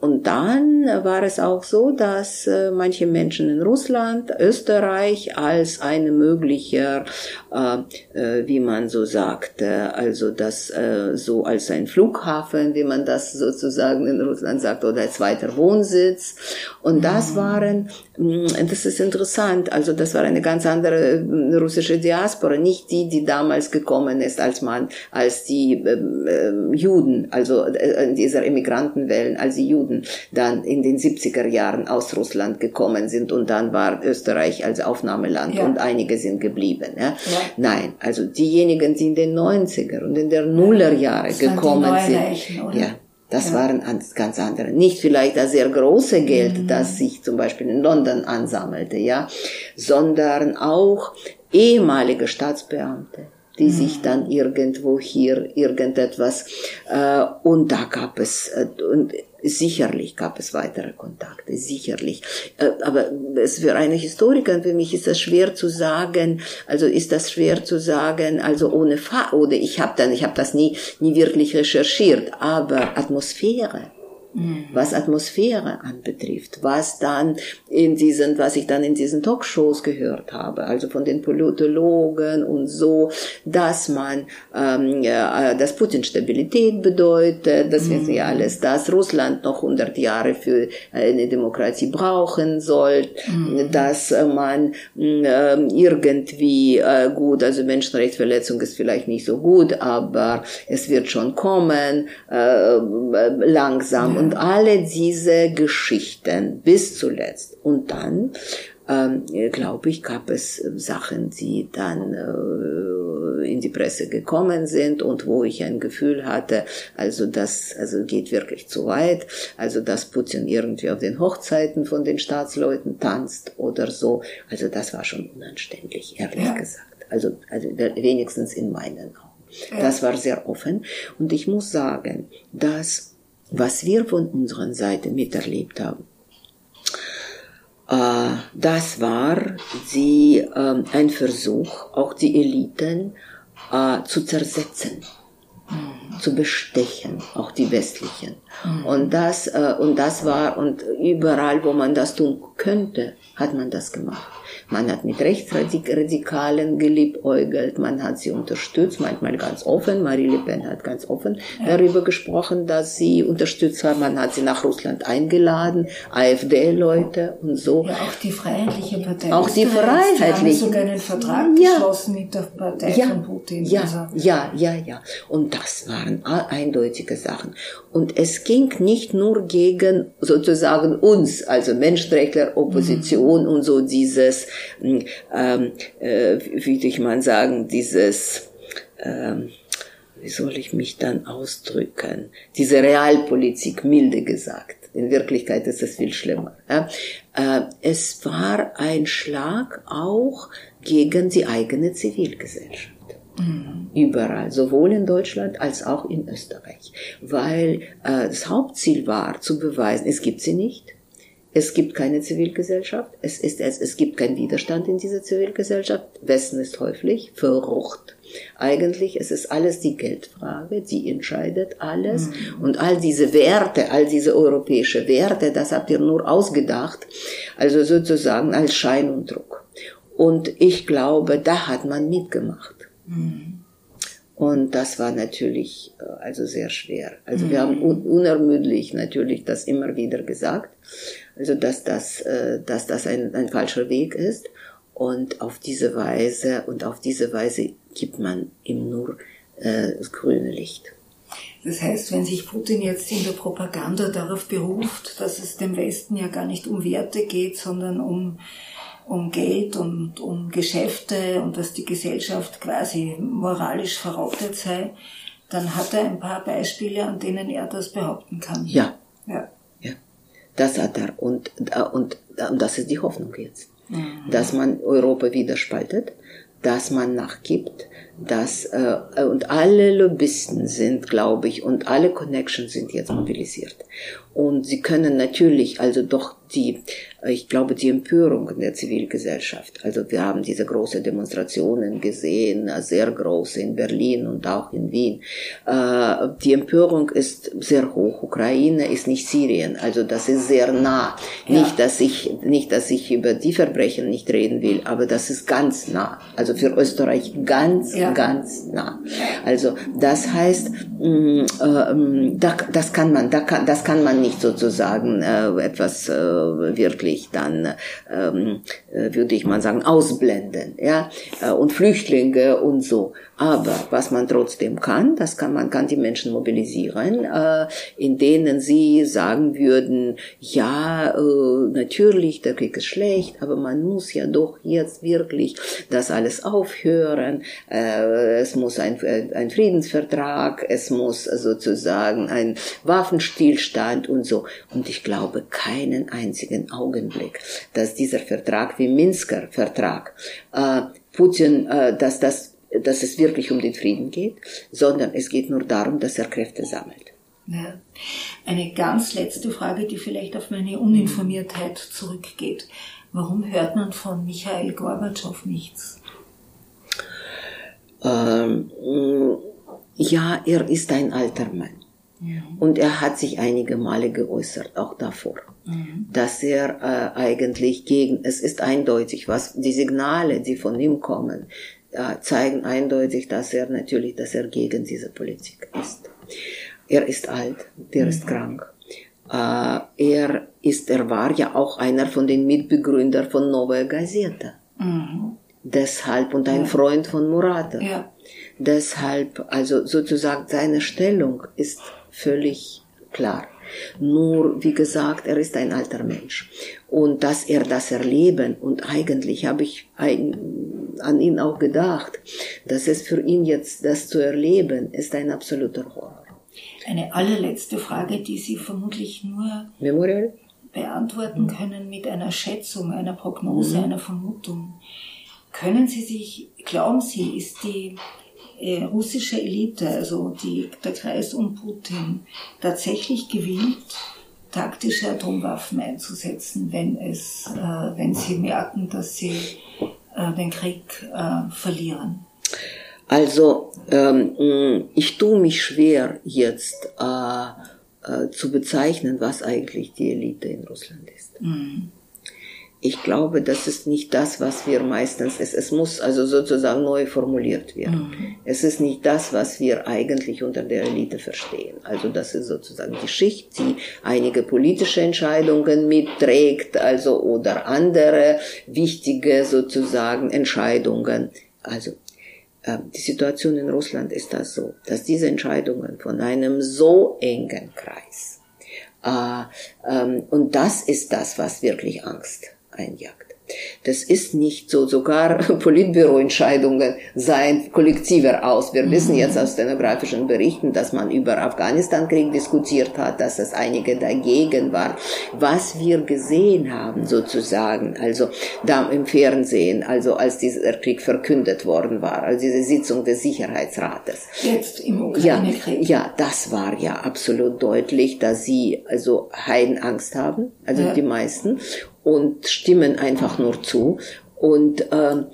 Und dann war es auch so, dass äh, manche Menschen in Russland, Österreich als eine mögliche, äh, äh, wie man so sagte, also das so als ein Flughafen, wie man das sozusagen in Russland sagt, oder als zweiter Wohnsitz. Und das mhm. waren, das ist interessant, also das war eine ganz andere russische Diaspora, nicht die, die damals gekommen ist, als man, als die äh, Juden, also äh, in dieser Immigrantenwellen, als die Juden dann in den 70er Jahren aus Russland gekommen sind und dann war Österreich als Aufnahmeland ja. und einige sind geblieben. Ja? ja? Nein, also diejenigen, die in den 90er und in der Nullerjahre ja, gekommen sind. Ja, das ja. waren ganz andere. Nicht vielleicht das sehr große Geld, mhm. das sich zum Beispiel in London ansammelte, ja, sondern auch ehemalige Staatsbeamte, die mhm. sich dann irgendwo hier irgendetwas äh, und da gab es äh, und sicherlich gab es weitere Kontakte, sicherlich. Äh, aber es für eine Historikerin für mich ist das schwer zu sagen. Also ist das schwer zu sagen. Also ohne Fa oder ich habe dann ich habe das nie nie wirklich recherchiert. Aber Atmosphäre Mhm. was Atmosphäre anbetrifft, was dann in diesen, was ich dann in diesen Talkshows gehört habe, also von den Politologen und so, dass man, ähm, ja, dass Putin Stabilität bedeutet, dass wir ja mhm. alles, dass Russland noch 100 Jahre für eine Demokratie brauchen soll, mhm. dass man äh, irgendwie äh, gut, also Menschenrechtsverletzung ist vielleicht nicht so gut, aber es wird schon kommen, äh, langsam und alle diese Geschichten bis zuletzt. Und dann, ähm, glaube ich, gab es Sachen, die dann äh, in die Presse gekommen sind und wo ich ein Gefühl hatte, also das also geht wirklich zu weit, also dass Putin irgendwie auf den Hochzeiten von den Staatsleuten tanzt oder so. Also das war schon unanständig, ehrlich ja. gesagt. Also, also wenigstens in meinen Augen. Ja. Das war sehr offen. Und ich muss sagen, dass was wir von unserer Seite miterlebt haben. Äh, das war die, äh, ein Versuch, auch die Eliten äh, zu zersetzen. zu bestechen, auch die westlichen. Und das, äh, und das war, und überall, wo man das tun könnte, hat man das gemacht. Man hat mit Rechtsradikalen geliebäugelt, man hat sie unterstützt, manchmal ganz offen. Marie Le Pen hat ganz offen darüber gesprochen, dass sie unterstützt hat. Man hat sie nach Russland eingeladen, AfD-Leute und so. Ja, auch die Freiheitliche Partei. Auch die Freiheitliche. Die haben sogar einen Vertrag ja. geschlossen mit der Partei ja. von Putin. Ja, also. ja, ja, ja. Und das waren eindeutige Sachen. Und es ging nicht nur gegen sozusagen uns, also Menschenrechtler, Opposition mhm. und so dieses ähm, äh, wie würde ich mal sagen, dieses, ähm, wie soll ich mich dann ausdrücken, diese Realpolitik, milde gesagt. In Wirklichkeit ist es viel schlimmer. Äh, es war ein Schlag auch gegen die eigene Zivilgesellschaft. Mhm. Überall, sowohl in Deutschland als auch in Österreich. Weil äh, das Hauptziel war, zu beweisen, es gibt sie nicht, es gibt keine Zivilgesellschaft. Es, ist, es, es gibt keinen Widerstand in dieser Zivilgesellschaft. Westen ist häufig verrucht. Eigentlich es ist alles die Geldfrage, die entscheidet alles. Mhm. Und all diese Werte, all diese europäische Werte, das habt ihr nur ausgedacht. Also sozusagen als Schein und Druck. Und ich glaube, da hat man mitgemacht. Mhm. Und das war natürlich äh, also sehr schwer. Also mhm. wir haben unermüdlich natürlich das immer wieder gesagt. Also dass das, äh, dass das ein, ein falscher Weg ist. Und auf diese Weise und auf diese Weise gibt man ihm nur äh, das grüne Licht. Das heißt, wenn sich Putin jetzt in der Propaganda darauf beruft, dass es dem Westen ja gar nicht um Werte geht, sondern um, um Geld und um Geschäfte und dass die Gesellschaft quasi moralisch verrottet sei, dann hat er ein paar Beispiele, an denen er das behaupten kann. Ja. Ja. Das hat er. Und, und, und das ist die Hoffnung jetzt. Mhm. Dass man Europa wieder spaltet, dass man nachgibt, dass, äh, und alle Lobbyisten sind, glaube ich, und alle Connections sind jetzt mobilisiert. Und sie können natürlich also doch die, ich glaube, die Empörung in der Zivilgesellschaft. Also wir haben diese große Demonstrationen gesehen, sehr große in Berlin und auch in Wien. Äh, die Empörung ist sehr hoch. Ukraine ist nicht Syrien, also das ist sehr nah. Ja. Nicht, dass ich, nicht, dass ich über die Verbrechen nicht reden will, aber das ist ganz nah. Also für Österreich ganz, ja. ganz nah. Also das heißt, mh, äh, das kann man, das kann man nicht sozusagen äh, etwas äh, wirklich dann, ähm, äh, würde ich mal sagen, ausblenden, ja, äh, und Flüchtlinge und so. Aber was man trotzdem kann, das kann man kann die Menschen mobilisieren, äh, in denen sie sagen würden, ja, äh, natürlich, der Krieg ist schlecht, aber man muss ja doch jetzt wirklich das alles aufhören. Äh, es muss ein, ein Friedensvertrag, es muss sozusagen ein Waffenstillstand und so. Und ich glaube keinen einzigen Augenblick, dass dieser Vertrag wie Minsker Vertrag äh, Putin, äh, dass das dass es wirklich um den Frieden geht, sondern es geht nur darum, dass er Kräfte sammelt. Ja. Eine ganz letzte Frage, die vielleicht auf meine Uninformiertheit zurückgeht. Warum hört man von Michael Gorbatschow nichts? Ähm, ja, er ist ein alter Mann. Ja. Und er hat sich einige Male geäußert, auch davor, mhm. dass er äh, eigentlich gegen, es ist eindeutig, was die Signale, die von ihm kommen, zeigen eindeutig, dass er natürlich, dass er gegen diese Politik ist. Er ist alt, der mhm. ist krank. Äh, er ist, er war ja auch einer von den Mitbegründern von Novaya Gazeta. Mhm. Deshalb und ein ja. Freund von Murata. Ja. Deshalb, also sozusagen seine Stellung ist völlig klar. Nur, wie gesagt, er ist ein alter Mensch. Und dass er das erleben, und eigentlich habe ich ein, an ihn auch gedacht, dass es für ihn jetzt das zu erleben, ist ein absoluter Horror. Eine allerletzte Frage, die Sie vermutlich nur Memorial? beantworten mhm. können mit einer Schätzung, einer Prognose, mhm. einer Vermutung. Können Sie sich, glauben Sie, ist die äh, russische Elite, also die, der Kreis um Putin, tatsächlich gewillt, taktische Atomwaffen einzusetzen, wenn es, äh, wenn sie merken, dass sie äh, den Krieg äh, verlieren? Also ähm, ich tue mich schwer jetzt äh, äh, zu bezeichnen, was eigentlich die Elite in Russland ist. Mhm ich glaube, das ist nicht das, was wir meistens, es, es muss also sozusagen neu formuliert werden. Mhm. Es ist nicht das, was wir eigentlich unter der Elite verstehen. Also das ist sozusagen die Schicht, die einige politische Entscheidungen mitträgt, also oder andere wichtige sozusagen Entscheidungen. Also äh, die Situation in Russland ist das so, dass diese Entscheidungen von einem so engen Kreis äh, ähm, und das ist das, was wirklich Angst einjagt. Das ist nicht so, sogar Politbüroentscheidungen seien kollektiver aus. Wir wissen mhm. jetzt aus stenografischen Berichten, dass man über Afghanistan-Krieg diskutiert hat, dass es einige dagegen war. Was wir gesehen haben, sozusagen, also da im Fernsehen, also als dieser Krieg verkündet worden war, also diese Sitzung des Sicherheitsrates. Jetzt im Ukraine-Krieg. Ja, ja, das war ja absolut deutlich, dass sie also Heidenangst haben, also ja. die meisten und stimmen einfach nur zu. Und, ähm,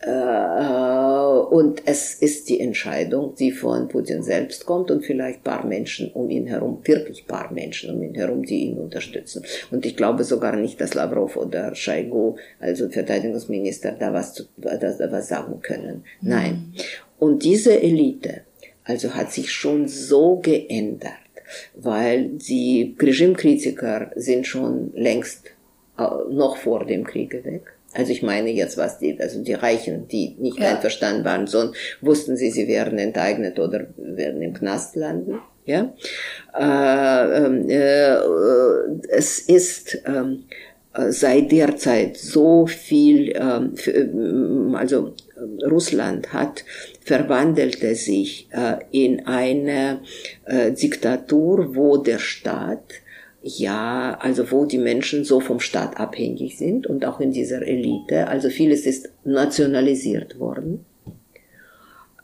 äh, und es ist die Entscheidung, die von Putin selbst kommt und vielleicht paar Menschen um ihn herum, wirklich paar Menschen um ihn herum, die ihn unterstützen. Und ich glaube sogar nicht, dass Lavrov oder Shaigu, also Verteidigungsminister, da was, zu, da, da was sagen können. Nein. Mhm. Und diese Elite, also hat sich schon so geändert, weil die Regimekritiker sind schon längst äh, noch vor dem Kriege weg. Also ich meine jetzt, was die, also die Reichen, die nicht ja. einverstanden waren, sondern wussten sie, sie werden enteignet oder werden im Knast landen. Ja, äh, ähm, äh, es ist ähm, äh, seit der Zeit so viel, ähm, äh, also Russland hat verwandelte sich äh, in eine äh, Diktatur, wo der Staat ja, also wo die Menschen so vom Staat abhängig sind und auch in dieser Elite. Also vieles ist nationalisiert worden.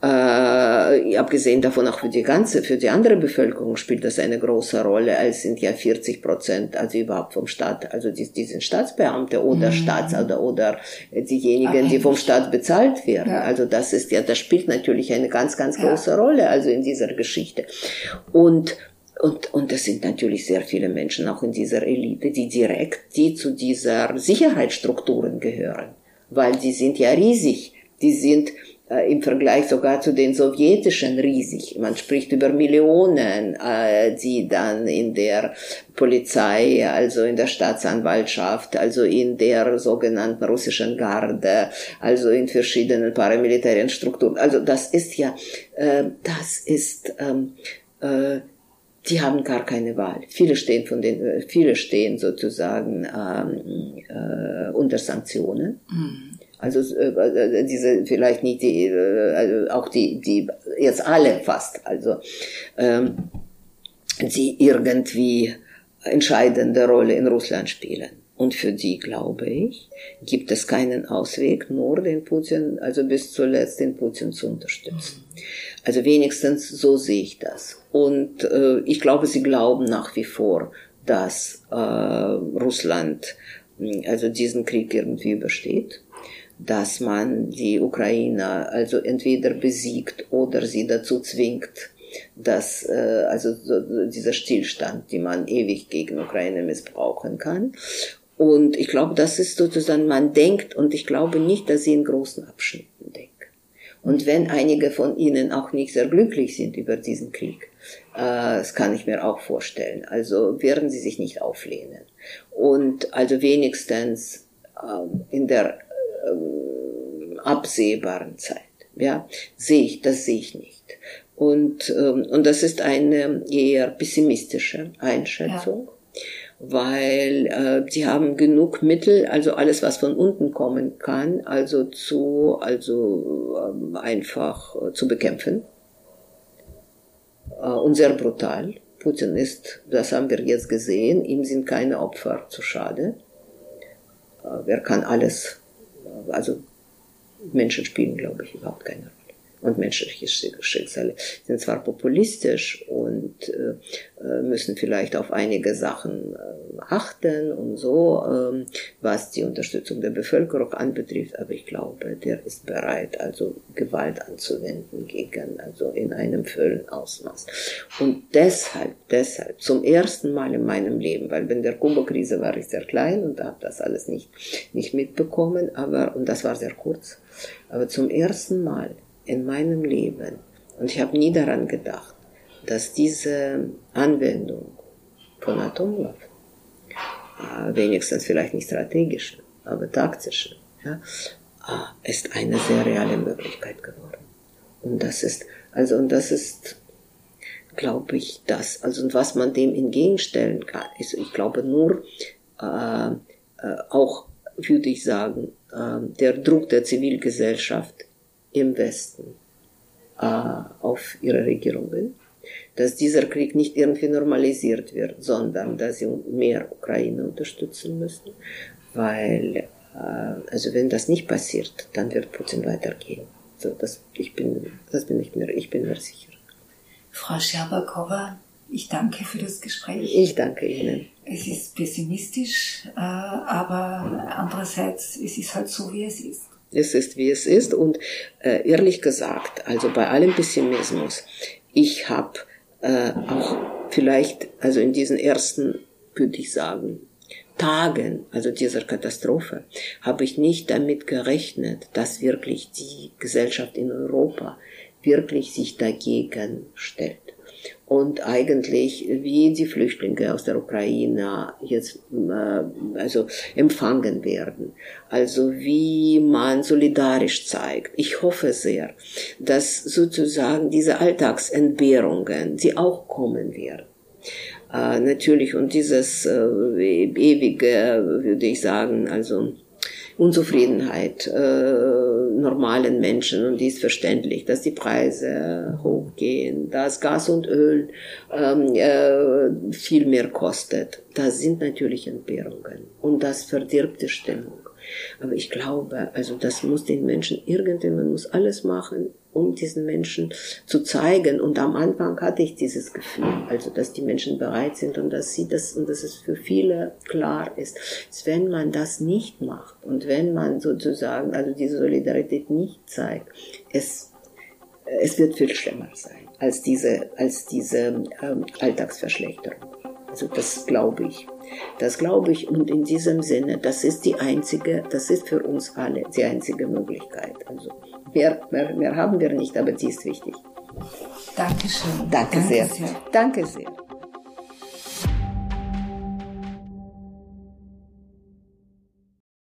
Äh, abgesehen davon auch für die ganze, für die andere Bevölkerung spielt das eine große Rolle. Es sind ja 40 Prozent, also überhaupt vom Staat, also die, die sind Staatsbeamte oder mhm. Staats- oder, oder diejenigen, die vom Staat bezahlt werden. Ja. Also das ist ja, das spielt natürlich eine ganz, ganz große ja. Rolle, also in dieser Geschichte. Und und, und es sind natürlich sehr viele Menschen auch in dieser Elite, die direkt, die zu dieser Sicherheitsstrukturen gehören. Weil die sind ja riesig. Die sind äh, im Vergleich sogar zu den sowjetischen riesig. Man spricht über Millionen, äh, die dann in der Polizei, also in der Staatsanwaltschaft, also in der sogenannten russischen Garde, also in verschiedenen paramilitären Strukturen. Also das ist ja, äh, das ist ähm, äh, die haben gar keine Wahl. Viele stehen von den, äh, viele stehen sozusagen ähm, äh, unter Sanktionen. Mhm. Also äh, äh, diese vielleicht nicht die, äh, also auch die, die jetzt alle fast, also ähm, die irgendwie entscheidende Rolle in Russland spielen. Und für die, glaube ich, gibt es keinen Ausweg, nur den Putin, also bis zuletzt den Putin zu unterstützen. Mhm. Also wenigstens so sehe ich das. Und äh, ich glaube, sie glauben nach wie vor, dass äh, Russland hm, also diesen Krieg irgendwie übersteht, dass man die Ukrainer also entweder besiegt oder sie dazu zwingt, dass äh, also so, dieser Stillstand, die man ewig gegen Ukraine missbrauchen kann. Und ich glaube, das ist sozusagen, man denkt, und ich glaube nicht, dass sie in großen Abschnitten denken. Und wenn einige von ihnen auch nicht sehr glücklich sind über diesen Krieg, das kann ich mir auch vorstellen, also werden sie sich nicht auflehnen. Und also wenigstens ähm, in der ähm, absehbaren Zeit, ja, sehe ich, das sehe ich nicht. Und, ähm, und das ist eine eher pessimistische Einschätzung. Ja weil äh, sie haben genug Mittel, also alles, was von unten kommen kann, also zu, also ähm, einfach äh, zu bekämpfen. Äh, und sehr brutal. Putin ist, das haben wir jetzt gesehen, ihm sind keine Opfer zu schade. Äh, er kann alles, äh, also Menschen spielen, glaube ich, überhaupt keine Rolle und menschliche Schicksale sind zwar populistisch und äh, äh, müssen vielleicht auf einige Sachen äh, achten und so, ähm, was die Unterstützung der Bevölkerung anbetrifft. Aber ich glaube, der ist bereit, also Gewalt anzuwenden gegen, also in einem vollen Ausmaß. Und deshalb, deshalb, zum ersten Mal in meinem Leben, weil in der Kuba-Krise war ich sehr klein und habe das alles nicht, nicht mitbekommen, aber, und das war sehr kurz, aber zum ersten Mal in meinem Leben, und ich habe nie daran gedacht, dass diese Anwendung von Atomwaffen, äh, wenigstens vielleicht nicht strategische, aber taktische, ja, äh, ist eine sehr reale Möglichkeit geworden. Und das ist, also, und das ist, glaube ich, das, also, und was man dem entgegenstellen kann, ist, ich glaube, nur, äh, äh, auch, würde ich sagen, äh, der Druck der Zivilgesellschaft im Westen äh, auf ihre Regierungen, dass dieser Krieg nicht irgendwie normalisiert wird, sondern dass sie mehr Ukraine unterstützen müssen, weil äh, also wenn das nicht passiert, dann wird Putin weitergehen. So, das, ich bin, das bin ich mir, ich bin mir sicher. Frau Scherbakowa, ich danke für das Gespräch. Ich danke Ihnen. Es ist pessimistisch, äh, aber andererseits es ist halt so, wie es ist. Es ist, wie es ist. Und äh, ehrlich gesagt, also bei allem Pessimismus, ich habe äh, auch vielleicht, also in diesen ersten, würde ich sagen, Tagen, also dieser Katastrophe, habe ich nicht damit gerechnet, dass wirklich die Gesellschaft in Europa wirklich sich dagegen stellt und eigentlich wie die Flüchtlinge aus der Ukraine jetzt äh, also empfangen werden. Also wie man solidarisch zeigt. Ich hoffe sehr, dass sozusagen diese Alltagsentbehrungen, die auch kommen werden. Äh, natürlich und dieses äh, ewige, würde ich sagen, also Unzufriedenheit äh, normalen Menschen und die ist verständlich, dass die Preise hochgehen, dass Gas und Öl ähm, äh, viel mehr kostet. Das sind natürlich Entbehrungen und das verdirbt die Stimmung. Aber ich glaube, also das muss den Menschen irgendwie, man muss alles machen, um diesen Menschen zu zeigen. Und am Anfang hatte ich dieses Gefühl, also dass die Menschen bereit sind und dass sie das und dass es für viele klar ist, dass wenn man das nicht macht und wenn man sozusagen also diese Solidarität nicht zeigt, es es wird viel schlimmer sein als diese als diese ähm, Alltagsverschlechterung. Also das glaube ich. Das glaube ich und in diesem Sinne, das ist die einzige, das ist für uns alle die einzige Möglichkeit. Also mehr, mehr, mehr haben wir nicht, aber die ist wichtig. Dankeschön. Danke, Danke sehr. sehr. Danke sehr.